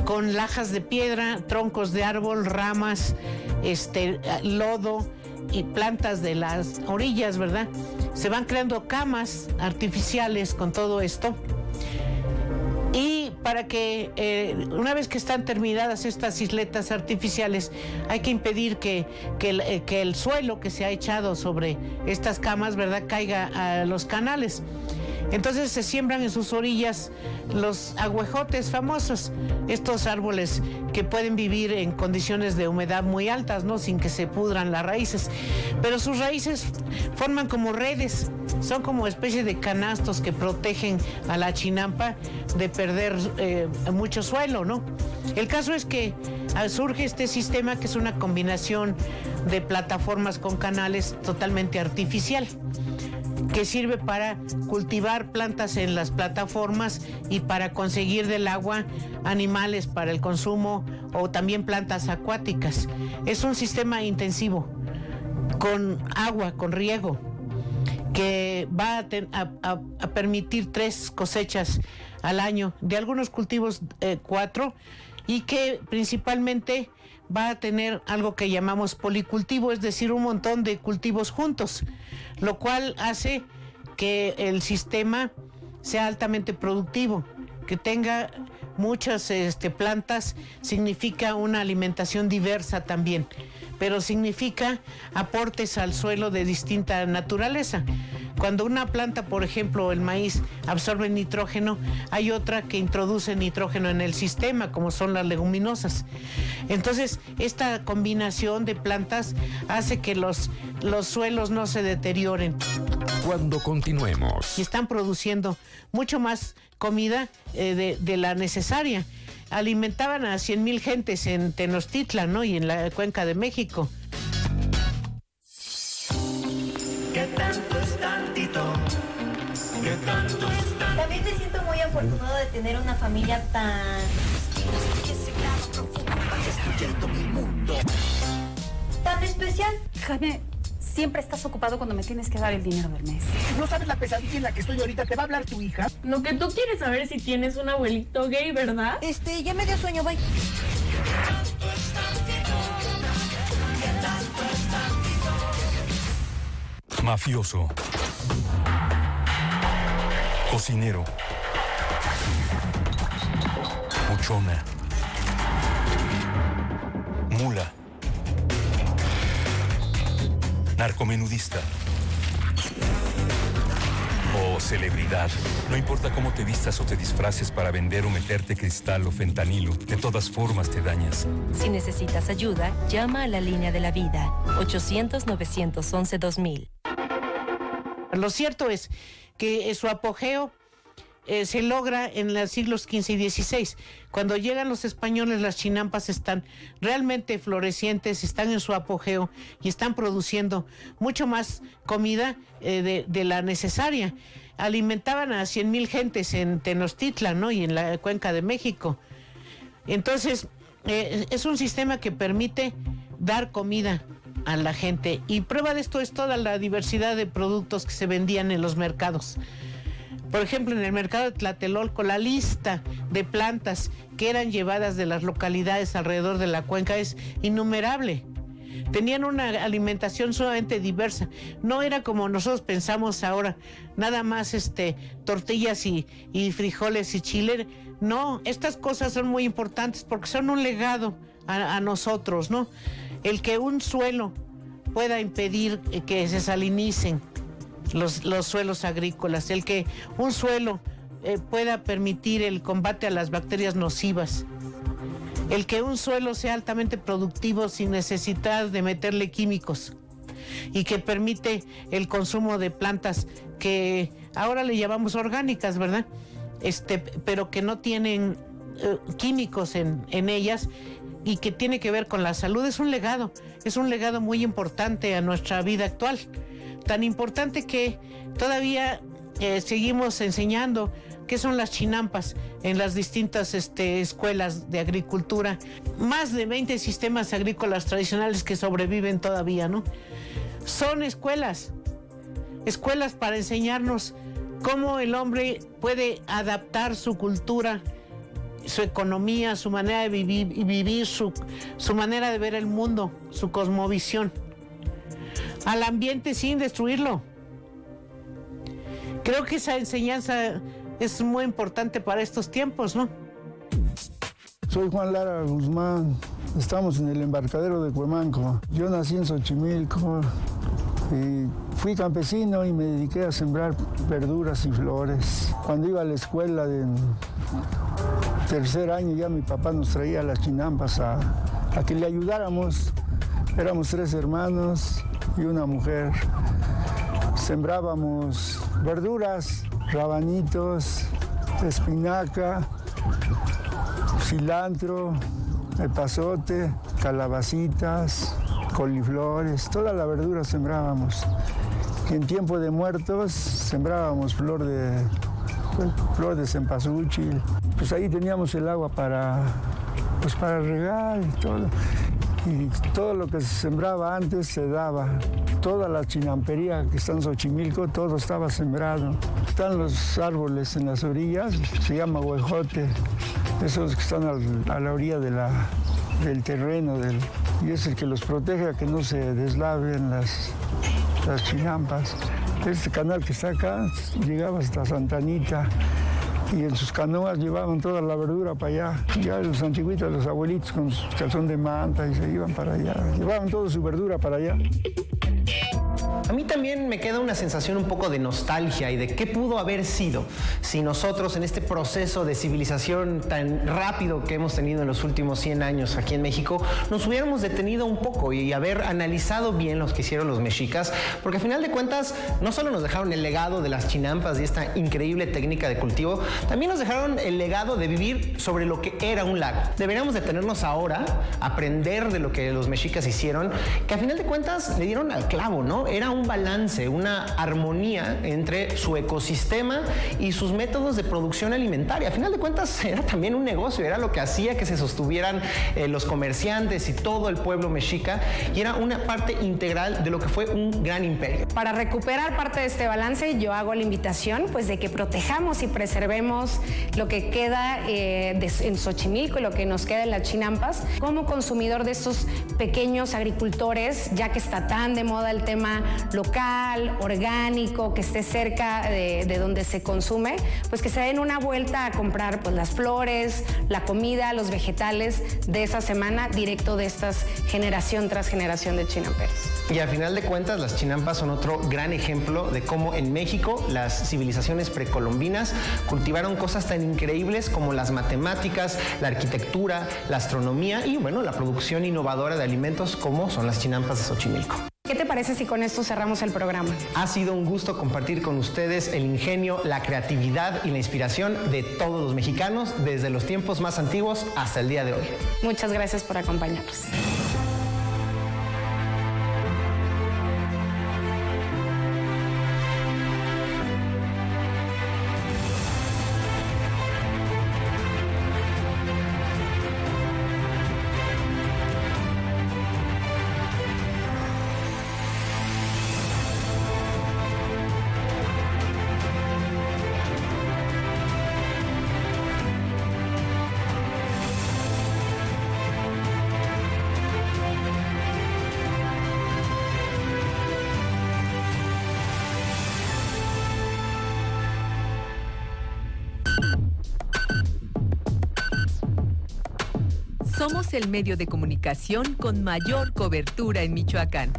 con lajas de piedra, troncos de árbol, ramas, este, lodo y plantas de las orillas, ¿verdad? Se van creando camas artificiales con todo esto. Y para que eh, una vez que están terminadas estas isletas artificiales, hay que impedir que, eh, que, el, suelo que se ha echado sobre estas camas, ¿verdad?, caiga a los canales. Entonces se siembran en sus orillas los agüejotes famosos, estos árboles que pueden vivir en condiciones de humedad muy altas, ¿no? Sin que se pudran las raíces. Pero sus raíces forman como redes, son como especie de canastos que protegen a la chinampa de perder eh, mucho suelo, ¿no? El caso es que ah, surge este sistema que es una combinación de plataformas con canales totalmente artificial que sirve para cultivar plantas en las plataformas y para conseguir del agua animales para el consumo o también plantas acuáticas. Es un sistema intensivo, con agua, con riego, que va a, permitir tres cosechas al año, de algunos cultivos eh, cuatro, y que principalmente va a tener algo que llamamos policultivo, es decir, un montón de cultivos juntos, lo cual hace que el sistema sea altamente productivo, que tenga muchas este, plantas, significa una alimentación diversa también pero significa aportes al suelo de distinta naturaleza. Cuando una planta, por ejemplo, el maíz, absorbe nitrógeno, hay otra que introduce nitrógeno en el sistema, como son las leguminosas. Entonces, esta combinación de plantas hace que los, los suelos no se deterioren. Cuando continuemos. Y están produciendo mucho más comida eh, de, de la necesaria alimentaban a 100 mil gentes en Tenochtitlan, ¿no? Y en la cuenca de México. ¿Qué tanto es tantito? ¿Qué tanto es tantito? También te siento muy afortunado de tener una familia tan... Tan especial. Jaime, Siempre estás ocupado cuando me tienes que dar el dinero del mes. ¿No sabes la pesadilla en la que estoy ahorita? ¿Te va a hablar tu hija? Lo que tú quieres saber es si tienes un abuelito gay, ¿verdad? Este, ya me dio sueño, bye. Mafioso. Cocinero. Muchona. Mula. Narcomenudista. O celebridad. No importa cómo te vistas o te disfraces para vender o meterte cristal o fentanilo, de todas formas te dañas. Si necesitas ayuda, llama a la línea de la vida. 800-911-2000. Lo cierto es que su apogeo eh, se logra en los siglos XV y XVI. Cuando llegan los españoles, las chinampas están realmente florecientes, están en su apogeo y están produciendo mucho más comida eh, de, la necesaria. Alimentaban a 100 mil gentes en Tenochtitlan ¿no? y en la cuenca de México. Entonces, eh, es un sistema que permite dar comida a la gente. Y prueba de esto es toda la diversidad de productos que se vendían en los mercados. Por ejemplo, en el mercado de Tlatelolco, la lista de plantas que eran llevadas de las localidades alrededor de la cuenca es innumerable. Tenían una alimentación sumamente diversa. No era como nosotros pensamos ahora, nada más este, tortillas y, frijoles y chile. No, estas cosas son muy importantes porque son un legado a, a nosotros, ¿no? El que un suelo pueda impedir que se salinicen los, suelos agrícolas, el que un suelo eh, pueda permitir el combate a las bacterias nocivas, el que un suelo sea altamente productivo sin necesidad de meterle químicos y que permite el consumo de plantas que ahora le llamamos orgánicas, ¿verdad? Este, pero que no tienen eh, químicos en, en ellas y que tiene que ver con la salud, es un legado, es un legado muy importante a nuestra vida actual. Tan importante que todavía eh, seguimos enseñando qué son las chinampas en las distintas este, escuelas de agricultura. Más de 20 sistemas agrícolas tradicionales que sobreviven todavía, ¿no? Son escuelas, escuelas para enseñarnos cómo el hombre puede adaptar su cultura su economía, su manera de vivir, su, su manera de ver el mundo, su cosmovisión, al ambiente sin destruirlo. Creo que esa enseñanza es muy importante para estos tiempos, ¿no? Soy Juan Lara Guzmán, estamos en el embarcadero de Cuemanco. Yo nací en Xochimilco y fui campesino y me dediqué a sembrar verduras y flores. Cuando iba a la escuela de tercer año ya mi papá nos traía las chinampas a, que le ayudáramos. Éramos tres hermanos y una mujer. Sembrábamos verduras, rabanitos, espinaca, cilantro, epazote, calabacitas, coliflores, toda la verdura sembrábamos. En tiempo de muertos sembrábamos flor de, flor de cempasúchil, pues ahí teníamos el agua para, pues para regar y todo. Y todo lo que se sembraba antes se daba. Toda la chinampería que está en Xochimilco, todo estaba sembrado. Están los árboles en las orillas, se llama huejote. Esos que están a la orilla de la, del terreno del, y es el que los protege a que no se deslaven las, las chinampas. Este canal que está acá llegaba hasta Santanita y en sus canoas llevaban toda la verdura para allá. Ya los antiguitos, los abuelitos con su calzón de manta y se iban para allá. Llevaban toda su verdura para allá. A mí también me queda una sensación un poco de nostalgia y de qué pudo haber sido si nosotros en este proceso de civilización tan rápido que hemos tenido en los últimos 100 años aquí en México, nos hubiéramos detenido un poco y haber analizado bien lo que hicieron los mexicas, porque al final de cuentas no solo nos dejaron el legado de las chinampas y esta increíble técnica de cultivo, también nos dejaron el legado de vivir sobre lo que era un lago. Deberíamos detenernos ahora, aprender de lo que los mexicas hicieron, que al final de cuentas le dieron al clavo, ¿no? Era un balance, una armonía entre su ecosistema y sus métodos de producción alimentaria. A final de cuentas era también un negocio, era lo que hacía que se sostuvieran eh, los comerciantes y todo el pueblo mexica y era una parte integral de lo que fue un gran imperio. Para recuperar parte de este balance yo hago la invitación pues de que protejamos y preservemos lo que queda eh, en Xochimilco, lo que nos queda en las chinampas. Como consumidor de estos pequeños agricultores, ya que está tan de moda el tema local, orgánico, que esté cerca de, donde se consume, pues que se den una vuelta a comprar pues, las flores, la comida, los vegetales de esa semana directo de estas generación tras generación de chinamperos. Y al final de cuentas, las chinampas son otro gran ejemplo de cómo en México las civilizaciones precolombinas cultivaron cosas tan increíbles como las matemáticas, la arquitectura, la astronomía y bueno, la producción innovadora de alimentos como son las chinampas de Xochimilco. ¿Qué te parece si con esto cerramos el programa? Ha sido un gusto compartir con ustedes el ingenio, la creatividad y la inspiración de todos los mexicanos desde los tiempos más antiguos hasta el día de hoy. Muchas gracias por acompañarnos. El medio de comunicación con mayor cobertura en Michoacán.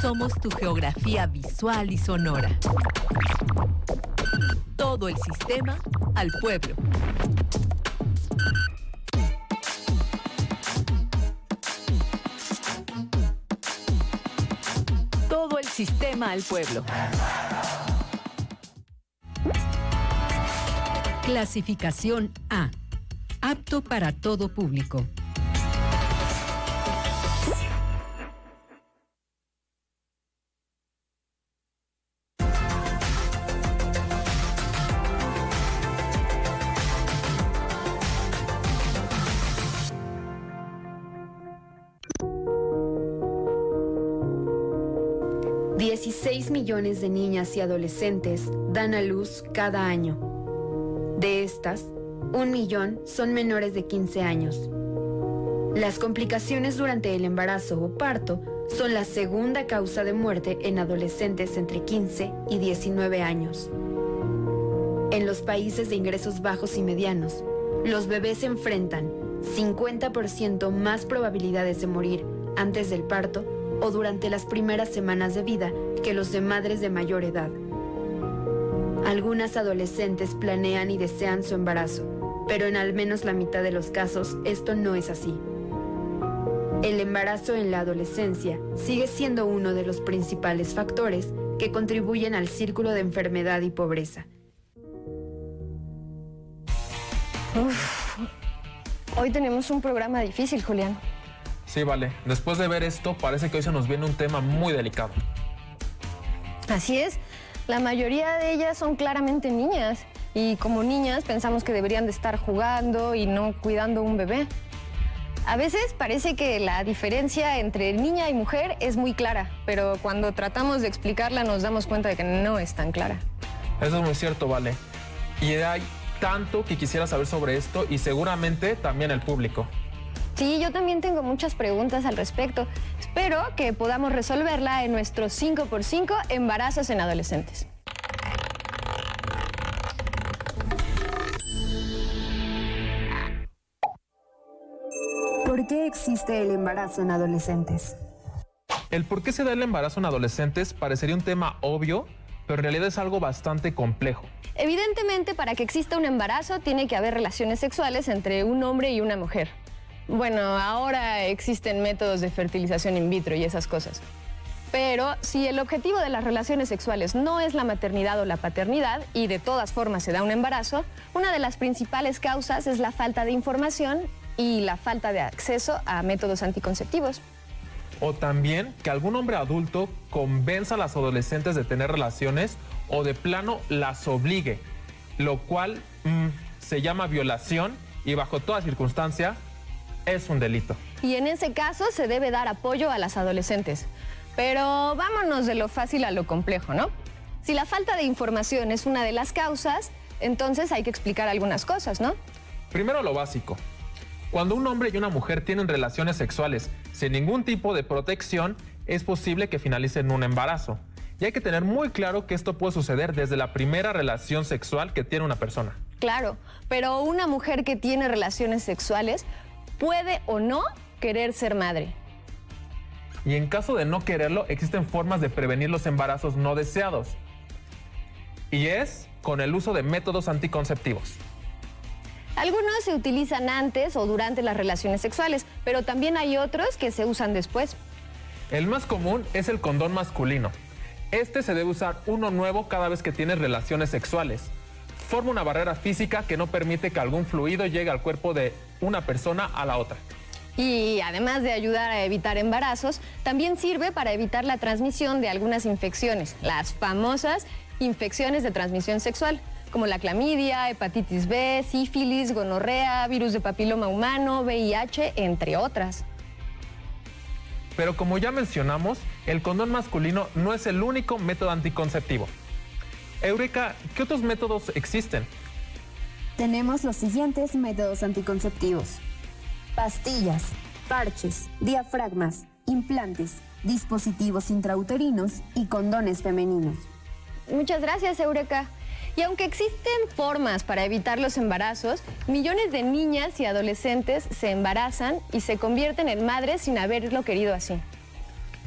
Somos tu geografía visual y sonora. Todo el sistema al pueblo. Todo el sistema al pueblo. Clasificación A. Apto para todo público. ...16 millones de niñas y adolescentes dan a luz cada año. De estas, un millón son menores de 15 años. Las complicaciones durante el embarazo o parto son la segunda causa de muerte en adolescentes entre 15 y 19 años. En los países de ingresos bajos y medianos, los bebés enfrentan 50% más probabilidades de morir antes del parto o durante las primeras semanas de vida que los de madres de mayor edad. Algunas adolescentes planean y desean su embarazo, pero en al menos la mitad de los casos esto no es así. El embarazo en la adolescencia sigue siendo uno de los principales factores que contribuyen al círculo de enfermedad y pobreza. Hoy tenemos un programa difícil, Julián. Sí, vale. Después de ver esto, parece que hoy se nos viene un tema muy delicado. Así es. La mayoría de ellas son claramente niñas y como niñas pensamos que deberían de estar jugando y no cuidando un bebé. A veces parece que la diferencia entre niña y mujer es muy clara, pero cuando tratamos de explicarla nos damos cuenta de que no es tan clara. Eso es muy cierto, Vale. Y hay tanto que quisiera saber sobre esto y seguramente también el público. Sí, yo también tengo muchas preguntas al respecto. Espero que podamos resolverla en nuestro 5x5 embarazos en adolescentes. ¿Por qué existe el embarazo en adolescentes? El por qué se da el embarazo en adolescentes parecería un tema obvio, pero en realidad es algo bastante complejo. Evidentemente, para que exista un embarazo tiene que haber relaciones sexuales entre un hombre y una mujer. Bueno, ahora existen métodos de fertilización in vitro y esas cosas. Pero si el objetivo de las relaciones sexuales no es la maternidad o la paternidad y de todas formas se da un embarazo, una de las principales causas es la falta de información y la falta de acceso a métodos anticonceptivos. O también que algún hombre adulto convenza a las adolescentes de tener relaciones o de plano las obligue, lo cual mm, se llama violación y bajo toda circunstancia es un delito. Y en ese caso se debe dar apoyo a las adolescentes. Pero vámonos de lo fácil a lo complejo, ¿no? Si la falta de información es una de las causas, entonces hay que explicar algunas cosas, ¿no? Primero lo básico. Cuando un hombre y una mujer tienen relaciones sexuales sin ningún tipo de protección, es posible que finalicen un embarazo. Y hay que tener muy claro que esto puede suceder desde la primera relación sexual que tiene una persona. Claro, pero una mujer que tiene relaciones sexuales puede o no querer ser madre. Y en caso de no quererlo, existen formas de prevenir los embarazos no deseados. Y es con el uso de métodos anticonceptivos. Algunos se utilizan antes o durante las relaciones sexuales, pero también hay otros que se usan después. El más común es el condón masculino. Este se debe usar uno nuevo cada vez que tienes relaciones sexuales. Forma una barrera física que no permite que algún fluido llegue al cuerpo de una persona a la otra. Y además de ayudar a evitar embarazos, también sirve para evitar la transmisión de algunas infecciones, las famosas infecciones de transmisión sexual, como la clamidia, hepatitis B, sífilis, gonorrea, virus de papiloma humano, VIH, entre otras. Pero como ya mencionamos, el condón masculino no es el único método anticonceptivo. Eureka, ¿qué otros métodos existen? Tenemos los siguientes métodos anticonceptivos. Pastillas, parches, diafragmas, implantes, dispositivos intrauterinos y condones femeninos. Muchas gracias, Eureka. Y aunque existen formas para evitar los embarazos, millones de niñas y adolescentes se embarazan y se convierten en madres sin haberlo querido así.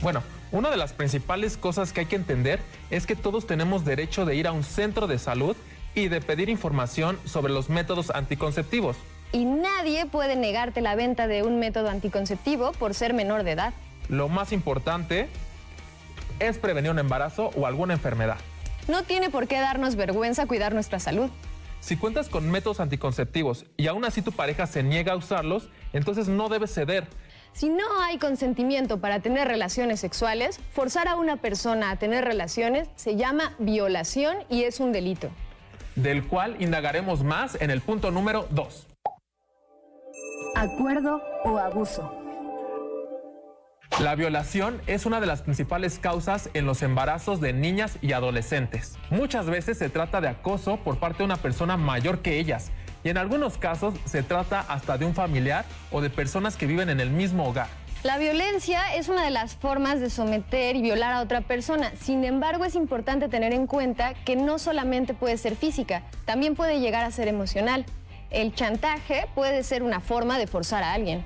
Bueno, una de las principales cosas que hay que entender es que todos tenemos derecho de ir a un centro de salud y de pedir información sobre los métodos anticonceptivos. Y nadie puede negarte la venta de un método anticonceptivo por ser menor de edad. Lo más importante es prevenir un embarazo o alguna enfermedad. No tiene por qué darnos vergüenza cuidar nuestra salud. Si cuentas con métodos anticonceptivos y aún así tu pareja se niega a usarlos, entonces no debes ceder. Si no hay consentimiento para tener relaciones sexuales, forzar a una persona a tener relaciones se llama violación y es un delito. Del cual indagaremos más en el punto número 2. Acuerdo o abuso. La violación es una de las principales causas en los embarazos de niñas y adolescentes. Muchas veces se trata de acoso por parte de una persona mayor que ellas y en algunos casos se trata hasta de un familiar o de personas que viven en el mismo hogar. La violencia es una de las formas de someter y violar a otra persona. Sin embargo, es importante tener en cuenta que no solamente puede ser física, también puede llegar a ser emocional. El chantaje puede ser una forma de forzar a alguien.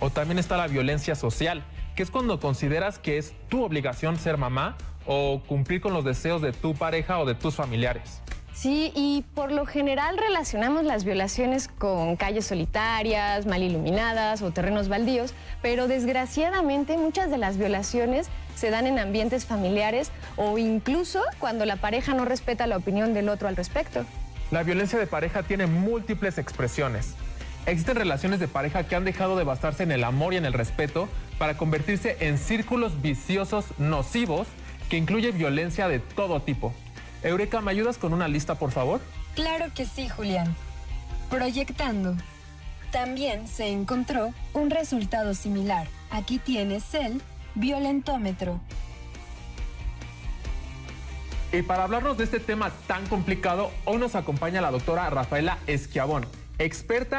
O también está la violencia social, que es cuando consideras que es tu obligación ser mamá o cumplir con los deseos de tu pareja o de tus familiares. Sí, y por lo general relacionamos las violaciones con calles solitarias, mal iluminadas o terrenos baldíos, pero desgraciadamente muchas de las violaciones se dan en ambientes familiares o incluso cuando la pareja no respeta la opinión del otro al respecto. La violencia de pareja tiene múltiples expresiones. Existen relaciones de pareja que han dejado de basarse en el amor y en el respeto para convertirse en círculos viciosos nocivos que incluye violencia de todo tipo. Eureka, ¿me ayudas con una lista, por favor? Claro que sí, Julián. Proyectando. También se encontró un resultado similar. Aquí tienes el violentómetro. Y para hablarnos de este tema tan complicado, hoy nos acompaña la doctora Rafaela Esquiabón, experta